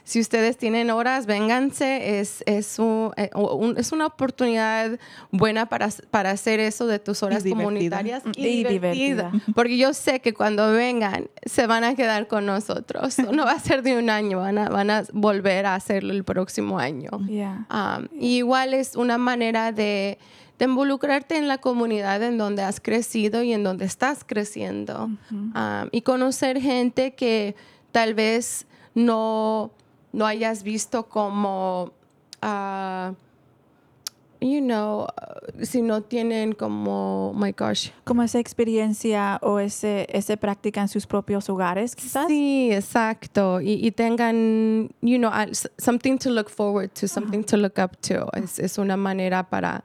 Speaker 3: Si ustedes tienen horas, vénganse. Es, es, un- eh, un- es una oportunidad buena para, para hacer eso de tus horas comunitarias y,
Speaker 2: Y
Speaker 3: divertida.
Speaker 2: divertida.
Speaker 3: Porque yo sé que cuando vengan se van a quedar con nosotros. No va a ser de un año, van a, van a volver a hacerlo el próximo año.
Speaker 2: Yeah.
Speaker 3: Um, y igual es una manera de, de involucrarte en la comunidad en donde has crecido y en donde estás creciendo. Um, y conocer gente que tal vez no, no hayas visto como, ah, you know, uh, si no tienen como, oh my gosh.
Speaker 2: Como esa experiencia o ese, ese práctica en sus propios hogares, quizás.
Speaker 3: Sí, exacto. Y, y tengan, you know, something to look forward to, something to look up to. Es, es una manera para,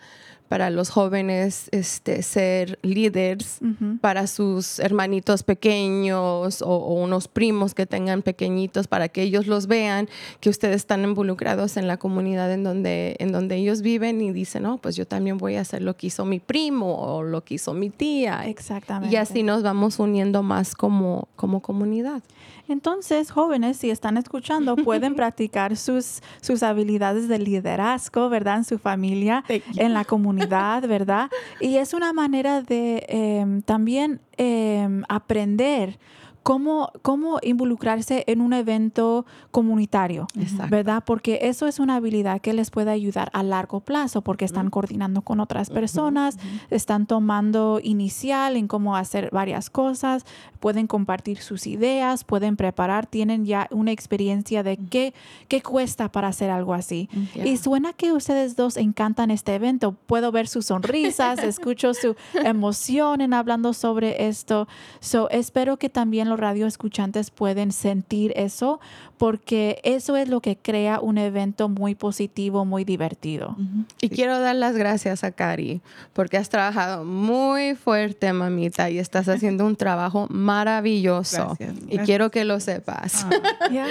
Speaker 3: para los jóvenes este, ser líderes para sus hermanitos pequeños o, o unos primos que tengan pequeñitos para que ellos los vean, que ustedes están involucrados en la comunidad en donde, en donde ellos viven y dicen, no, pues yo también voy a hacer lo que hizo mi primo o lo que hizo mi tía.
Speaker 2: Exactamente.
Speaker 3: Y así nos vamos uniendo más como, como comunidad.
Speaker 2: Entonces, jóvenes, si están escuchando, pueden practicar sus, sus habilidades de liderazgo, ¿verdad? En su familia, en la comunidad, ¿verdad? Y es una manera de em, también em, aprender cómo, cómo involucrarse en un evento comunitario,
Speaker 3: Exacto.
Speaker 2: ¿verdad? Porque eso es una habilidad que les puede ayudar a largo plazo, porque están coordinando con otras personas, están tomando inicial en cómo hacer varias cosas, pueden compartir sus ideas, pueden preparar, tienen ya una experiencia de qué, qué cuesta para hacer algo así.
Speaker 3: Yeah.
Speaker 2: Y suena que ustedes dos encantan este evento. Puedo ver sus sonrisas, escucho su emoción en hablando sobre esto. So, espero que también los radioescuchantes pueden sentir eso, porque eso es lo que crea un evento muy positivo, muy divertido.
Speaker 3: Y quiero dar las gracias a Cari, porque has trabajado muy fuerte, mamita, y estás haciendo un trabajo maravilloso.
Speaker 4: Gracias,
Speaker 3: Y
Speaker 4: gracias.
Speaker 3: quiero que lo sepas.
Speaker 2: Ya.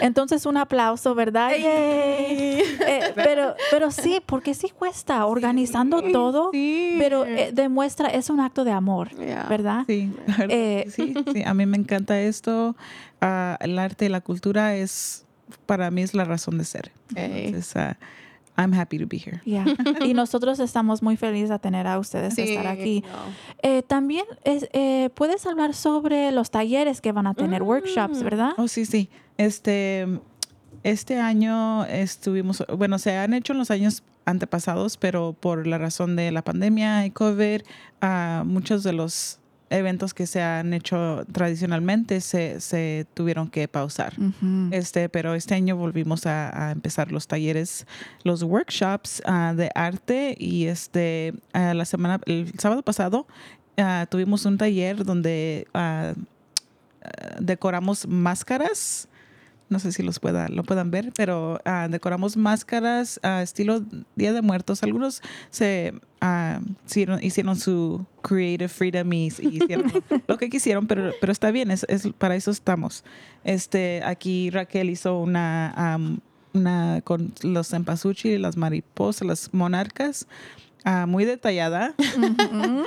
Speaker 2: Entonces un aplauso, ¿verdad? Yay. Eh, pero, pero sí, porque sí cuesta organizando todo,
Speaker 3: sí.
Speaker 2: pero eh, demuestra, es un acto de amor. ¿verdad?
Speaker 4: Sí,
Speaker 2: Eh,
Speaker 4: sí, sí, a mí me encanta esto. Ah, el arte y la cultura es, para mí es la razón de ser. Entonces, ah, I'm happy to be here.
Speaker 2: Ya. Y nosotros estamos muy felices de tener a ustedes de estar aquí.
Speaker 3: no.
Speaker 2: Eh, también es, eh, puedes hablar sobre los talleres que van a tener, workshops, ¿verdad?
Speaker 4: Oh, sí, sí. Este, este año estuvimos, bueno, se han hecho en los años antepasados, pero por la razón de la pandemia y COVID, ah, muchos de los eventos que se han hecho tradicionalmente se, se tuvieron que pausar. Este, pero este año volvimos a, a empezar los talleres, los workshops ah, de arte y este la semana, el sábado pasado ah, tuvimos un taller donde ah, decoramos máscaras. No sé si los pueda, lo puedan ver, pero ah, decoramos máscaras a estilo Día de Muertos. Algunos se ah, hicieron, hicieron su creative freedom y, y hicieron lo, que quisieron, pero, pero está bien, es, es- para eso estamos. Este, aquí Raquel hizo una, am, una con los cempasúchil, las mariposas, las monarcas, ah, muy detallada,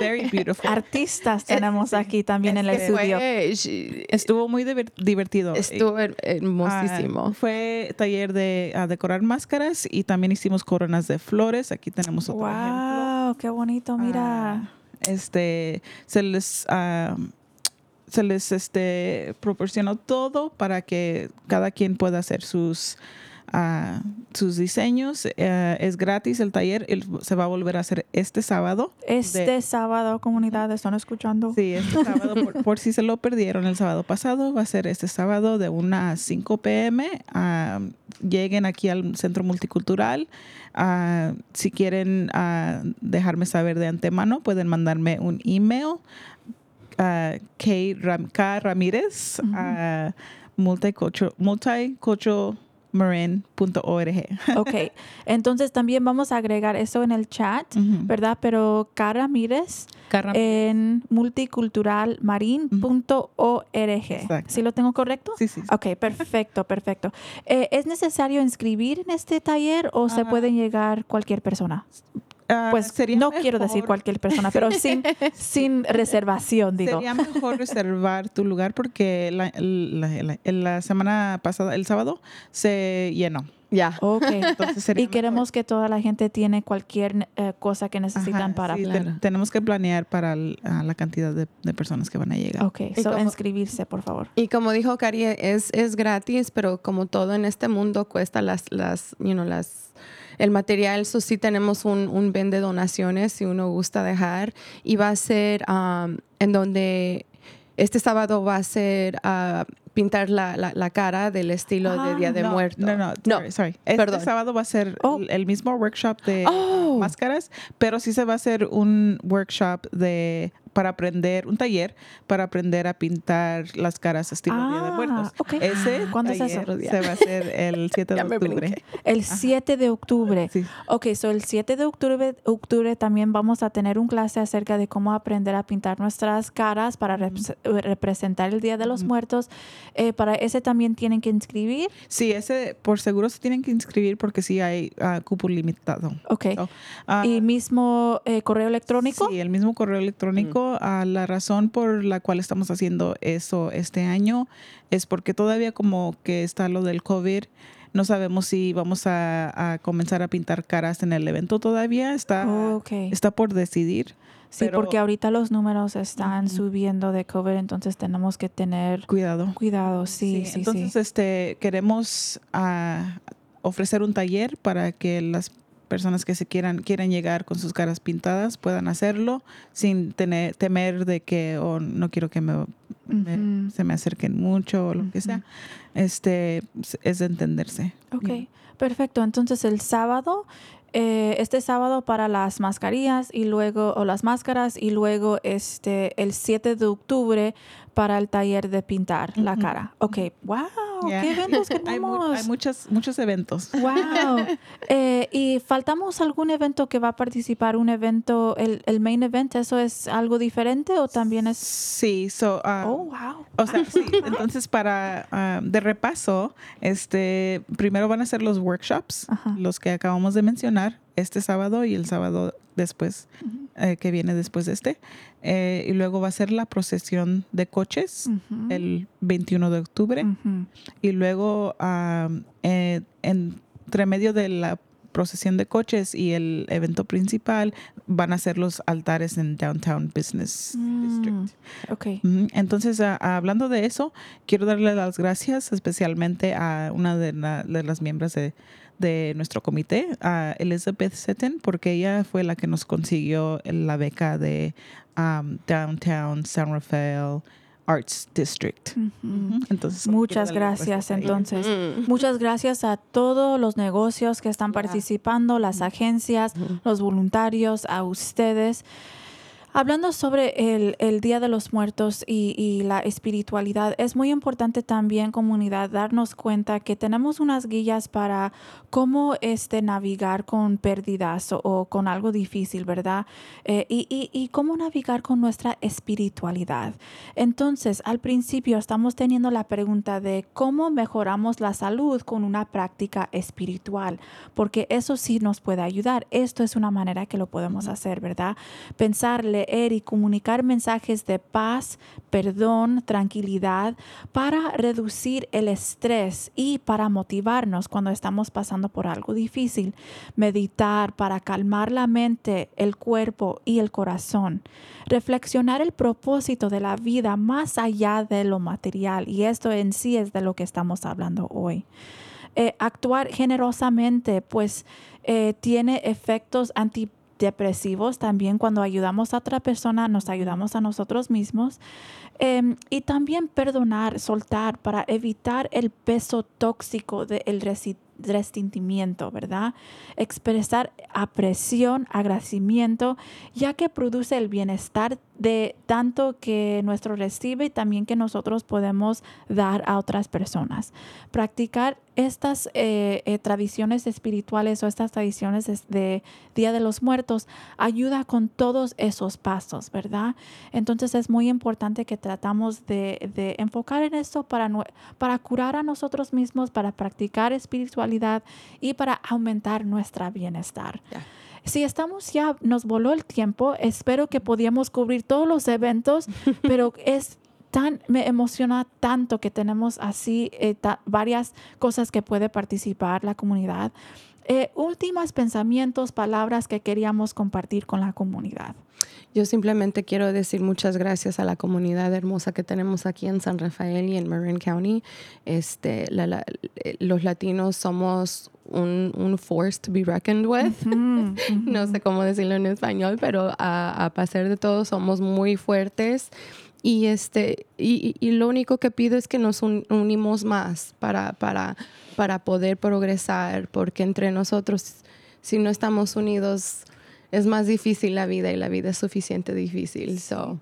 Speaker 4: very beautiful.
Speaker 2: Artistas tenemos aquí también en el estudio.
Speaker 3: fue- sh-
Speaker 4: Estuvo muy diver- divertido.
Speaker 3: Estuvo her-
Speaker 4: Ah,
Speaker 3: hermosísimo.
Speaker 4: fue taller de a decorar máscaras y también hicimos coronas de flores. Aquí tenemos otro ejemplo.
Speaker 2: Wow, qué bonito, mira.
Speaker 4: Ah, este se les ah, se les este proporcionó todo para que cada quien pueda hacer sus ah, sus diseños. Eh, es gratis el taller. se va a volver a hacer este sábado.
Speaker 2: Este
Speaker 4: de-
Speaker 2: sábado, comunidad, ¿están escuchando?
Speaker 4: Sí, este sábado, por, por si se lo perdieron el sábado pasado, va a ser este sábado de 1 a 5 pm. Ah, lleguen aquí al Centro Multicultural. Ah, si quieren ah, dejarme saber de antemano, pueden mandarme un email K. Ram- K. Ramírez a multicultural, multiculturalmarin.org.
Speaker 2: Ok, entonces también vamos a agregar eso en el chat. ¿verdad? Pero Cara
Speaker 4: K. Ram-
Speaker 2: en multiculturalmarin.org.
Speaker 4: Exacto.
Speaker 2: ¿Sí lo tengo correcto?
Speaker 4: Sí, sí, sí.
Speaker 2: Ok, perfecto, perfecto. Eh, ¿Es necesario inscribir en este taller o se
Speaker 4: Ah.
Speaker 2: puede llegar cualquier persona?
Speaker 4: Ah,
Speaker 2: Pues
Speaker 4: sería
Speaker 2: no quiero decir
Speaker 4: mejor-
Speaker 2: cualquier persona, pero sin, sin reservación, digo.
Speaker 4: Sería mejor reservar tu lugar porque la, la- la- la semana pasada, el sábado, se llenó.
Speaker 3: Ya.
Speaker 2: Ok.
Speaker 4: Entonces sería
Speaker 2: Y queremos que toda la gente tiene cualquier eh, cosa que necesitan
Speaker 4: Ajá,
Speaker 2: para...
Speaker 4: sí, te-
Speaker 3: Claro.
Speaker 4: tenemos que planear para el- la cantidad de, de personas que van a llegar.
Speaker 2: Ok,
Speaker 3: Y
Speaker 2: so
Speaker 3: como-
Speaker 2: inscribirse, por favor.
Speaker 3: Y como dijo Cari, es, es gratis, pero como todo en este mundo cuesta las, las, you know, las, el material, eso sí tenemos un, un ben de donaciones si uno gusta dejar. Y va a ser um, en donde este sábado va a ser ah, pintar la, la, la cara del estilo
Speaker 2: Ah,
Speaker 3: de Día de
Speaker 4: no,
Speaker 3: Muerto.
Speaker 4: No, no,
Speaker 3: No,
Speaker 4: sorry, sorry. Este
Speaker 3: perdón.
Speaker 4: sábado va a ser
Speaker 2: Oh.
Speaker 4: el- el mismo workshop de
Speaker 3: Oh.
Speaker 4: máscaras, pero sí se va a hacer un workshop de para aprender, un taller para aprender a pintar las caras estilo Día de
Speaker 2: Ah,
Speaker 4: Muertos. Ese
Speaker 2: ¿Cuándo es eso?
Speaker 4: se va a hacer el 7 de octubre.
Speaker 2: El 7 de octubre.
Speaker 4: Sí.
Speaker 2: Ok, so el 7 de octubre, octubre también vamos a tener un clase acerca de cómo aprender a pintar nuestras caras para eh, representar el Día de los Muertos. Eh, para ese también tienen que inscribir.
Speaker 4: Sí, ese por seguro se tienen que inscribir porque sí hay ah, cupo limitado.
Speaker 2: Ok.
Speaker 4: So, ah,
Speaker 2: y mismo eh, correo electrónico.
Speaker 4: Sí, el mismo correo electrónico. Ah, la razón por la cual estamos haciendo eso este año es porque todavía como que está lo del COVID. No sabemos si vamos a, a comenzar a pintar caras en el evento todavía. Está,
Speaker 2: Ok.
Speaker 4: está por decidir.
Speaker 2: Sí,
Speaker 4: pero-
Speaker 2: porque ahorita los números están subiendo de COVID, entonces tenemos que tener
Speaker 4: Cuidado.
Speaker 2: cuidado. Sí, sí, sí.
Speaker 4: entonces, este, queremos ah, ofrecer un taller para que las personas que se quieran quieran llegar con sus caras pintadas puedan hacerlo sin tener temer de que o no quiero que me, se me acerquen mucho o lo que sea. Este es de entenderse.
Speaker 2: Ok, perfecto. Entonces el sábado, eh, este sábado para las mascarillas y luego, o las máscaras, y luego este, el 7 de octubre para el taller de pintar la cara. Ok, wow,
Speaker 4: Yeah.
Speaker 2: qué eventos que
Speaker 4: hay, mu-
Speaker 2: tenemos.
Speaker 4: hay muchos muchos eventos.
Speaker 2: Wow. Eh, ¿Y faltamos algún evento que va a participar? ¿Un evento, el, el main event, eso es algo diferente o también es...
Speaker 4: Sí, so, ah,
Speaker 2: Oh, wow.
Speaker 4: O sea, sí. Entonces, para ah, de repaso, este primero van a ser los workshops,
Speaker 2: Ajá.
Speaker 4: los que acabamos de mencionar, este sábado y el sábado después, eh, que viene después de este. Eh, y luego va a ser la procesión de coches el 21 de octubre.
Speaker 2: Ujú.
Speaker 4: Y luego, ah, eh, entre medio de la procesión de coches y el evento principal, van a ser los altares en Downtown Business
Speaker 2: Mm,
Speaker 4: District.
Speaker 2: Ok.
Speaker 4: Ujú. Entonces, a- a- hablando de eso, quiero darle las gracias especialmente a una de, la- de las miembros de, de nuestro comité, a Elizabeth Setten, porque ella fue la que nos consiguió la beca de um, Downtown San Rafael Arts District. Entonces,
Speaker 2: Muchas gracias entonces.
Speaker 3: Mm.
Speaker 2: Muchas gracias a todos los negocios que están participando, las agencias, los voluntarios, a ustedes. Hablando sobre el, el Día de los Muertos y, y la espiritualidad, es muy importante también, comunidad, darnos cuenta que tenemos unas guías para cómo este, navegar con pérdidas o, o con algo difícil, ¿verdad? Eh, y, y- y cómo navegar con nuestra espiritualidad. Entonces, al principio estamos teniendo la pregunta de cómo mejoramos la salud con una práctica espiritual, porque eso sí nos puede ayudar. Esto es una manera que lo podemos hacer, ¿verdad? Pensar, y comunicar mensajes de paz, perdón, tranquilidad para reducir el estrés y para motivarnos cuando estamos pasando por algo difícil. Meditar para calmar la mente, el cuerpo y el corazón. Reflexionar el propósito de la vida más allá de lo material. Y esto en sí es de lo que estamos hablando hoy. Eh, actuar generosamente, pues eh, tiene efectos antidepresivos también cuando ayudamos a otra persona, nos ayudamos a nosotros mismos. Em, y también perdonar, soltar para evitar el peso tóxico del resi- resentimiento, ¿verdad? Expresar apreciación, agradecimiento, ya que produce el bienestar de tanto que nuestro recibe y también que nosotros podemos dar a otras personas. Practicar estas eh, eh, tradiciones espirituales o estas tradiciones es- de Día de los Muertos ayuda con todos esos pasos, ¿verdad? Entonces es muy importante que tratamos de, de enfocar en esto para, para curar a nosotros mismos, para practicar espiritualidad y para aumentar nuestra bienestar. Si estamos ya, nos voló el tiempo, espero que podíamos cubrir todos los eventos, pero es tan, me emociona tanto que tenemos así eh, ta- varias cosas que puede participar la comunidad. Eh, últimos pensamientos, palabras que queríamos compartir con la comunidad.
Speaker 3: Yo simplemente quiero decir muchas gracias a la comunidad hermosa que tenemos aquí en San Rafael y en Marin County. Este, la- la- los latinos somos un, un force to be reckoned with. No sé cómo decirlo en español, pero a, a pesar de todo somos muy fuertes. Y, este, y, y lo único que pido es que nos un- unimos más para, para, para poder progresar, porque entre nosotros, si no estamos unidos, es más difícil la vida y la vida es suficiente difícil. So,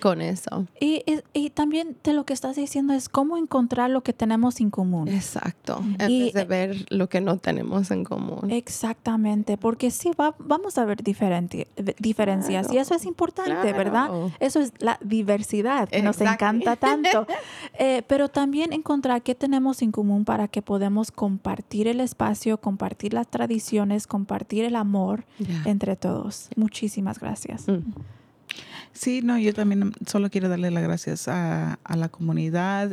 Speaker 3: con eso.
Speaker 2: Y, y- y también de lo que estás diciendo es cómo encontrar lo que tenemos en común.
Speaker 3: Exacto. En
Speaker 2: Y-
Speaker 3: vez de ver lo que no tenemos en común.
Speaker 2: Exactamente, porque sí va, vamos a ver diferente, diferencias y eso es importante, ¿verdad? Eso es la diversidad que nos encanta tanto. Eh, pero también encontrar qué tenemos en común para que podamos compartir el espacio, compartir las tradiciones, compartir el amor entre todos. Muchísimas gracias.
Speaker 3: Mm.
Speaker 4: Sí, no, yo también solo quiero darle las gracias a, a la comunidad,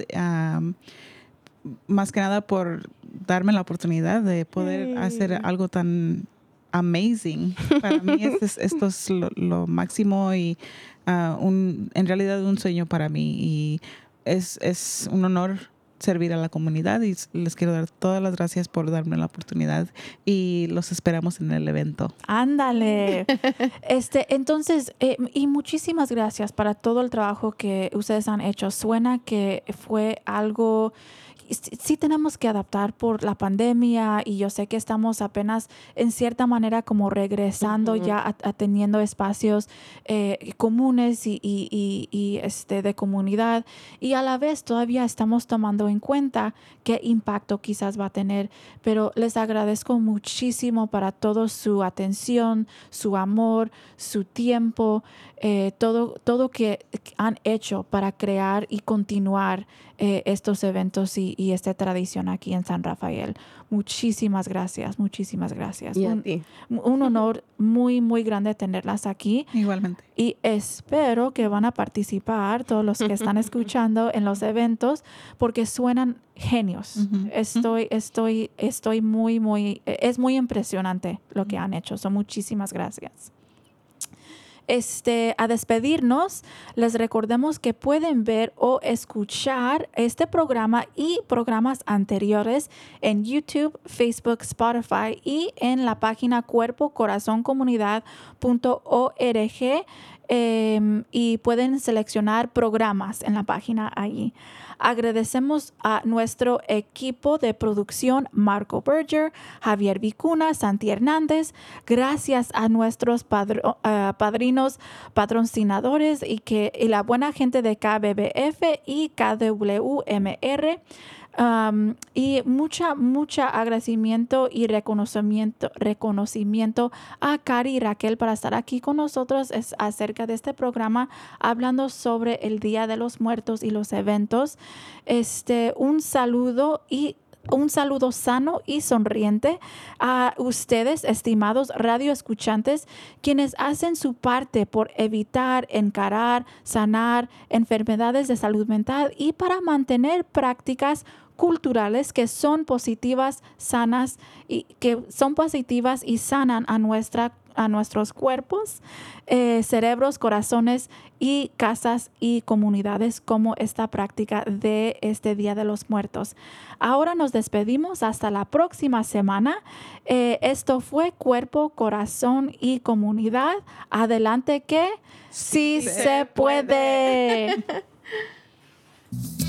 Speaker 4: más que nada por darme la oportunidad de poder hacer algo tan amazing. Para mí es- es- esto es lo, lo máximo y ah, un, en realidad un sueño para mí y es, es un honor servir a la comunidad y les quiero dar todas las gracias por darme la oportunidad y los esperamos en el evento.
Speaker 2: Ándale. Este, entonces, eh, y muchísimas gracias para todo el trabajo que ustedes han hecho. Suena que fue algo sí, tenemos que adaptar por la pandemia y yo sé que estamos apenas en cierta manera como regresando ya a, a teniendo espacios eh, comunes y, y- y- y, este, de comunidad. Y a la vez todavía estamos tomando en cuenta qué impacto quizás va a tener, pero les agradezco muchísimo para toda su atención, su amor, su tiempo, eh, todo, todo que han hecho para crear y continuar eh, estos eventos y, y esta tradición aquí en San Rafael. Muchísimas gracias, muchísimas gracias.
Speaker 3: Y a
Speaker 2: Un,
Speaker 3: ti.
Speaker 2: un honor muy, muy grande tenerlas aquí
Speaker 4: Igualmente.
Speaker 2: y espero que van a participar todos los que están escuchando en los eventos porque suenan genios. Estoy, estoy, estoy muy, muy, es muy impresionante lo que han hecho. So, muchísimas gracias. Este, a despedirnos, les recordemos que pueden ver o escuchar este programa y programas anteriores en YouTube, Facebook, Spotify y en la página cuerpocorazoncomunidad.org em, y pueden seleccionar programas en la página allí. Agradecemos a nuestro equipo de producción, Marco Berger, Javier Vicuna, Santi Hernández. Gracias a nuestros eh, padrinos patrocinadores y, que, y la buena gente de KBBF y KWMR. Y mucha, mucha agradecimiento y reconocimiento, reconocimiento a Cari y Raquel para estar aquí con nosotros es acerca de este programa hablando sobre el Día de los Muertos y los eventos. Este, un saludo y un saludo sano y sonriente a ustedes, estimados radioescuchantes, quienes hacen su parte por evitar, encarar, sanar enfermedades de salud mental y para mantener prácticas culturales que son positivas, sanas y que son positivas y sanan a nuestra a nuestros cuerpos, eh, cerebros, corazones y casas y comunidades como esta práctica de este Día de los Muertos. Ahora nos despedimos hasta la próxima semana. Eh, esto fue Cuerpo, Corazón y Comunidad. Adelante que sí, se, puede.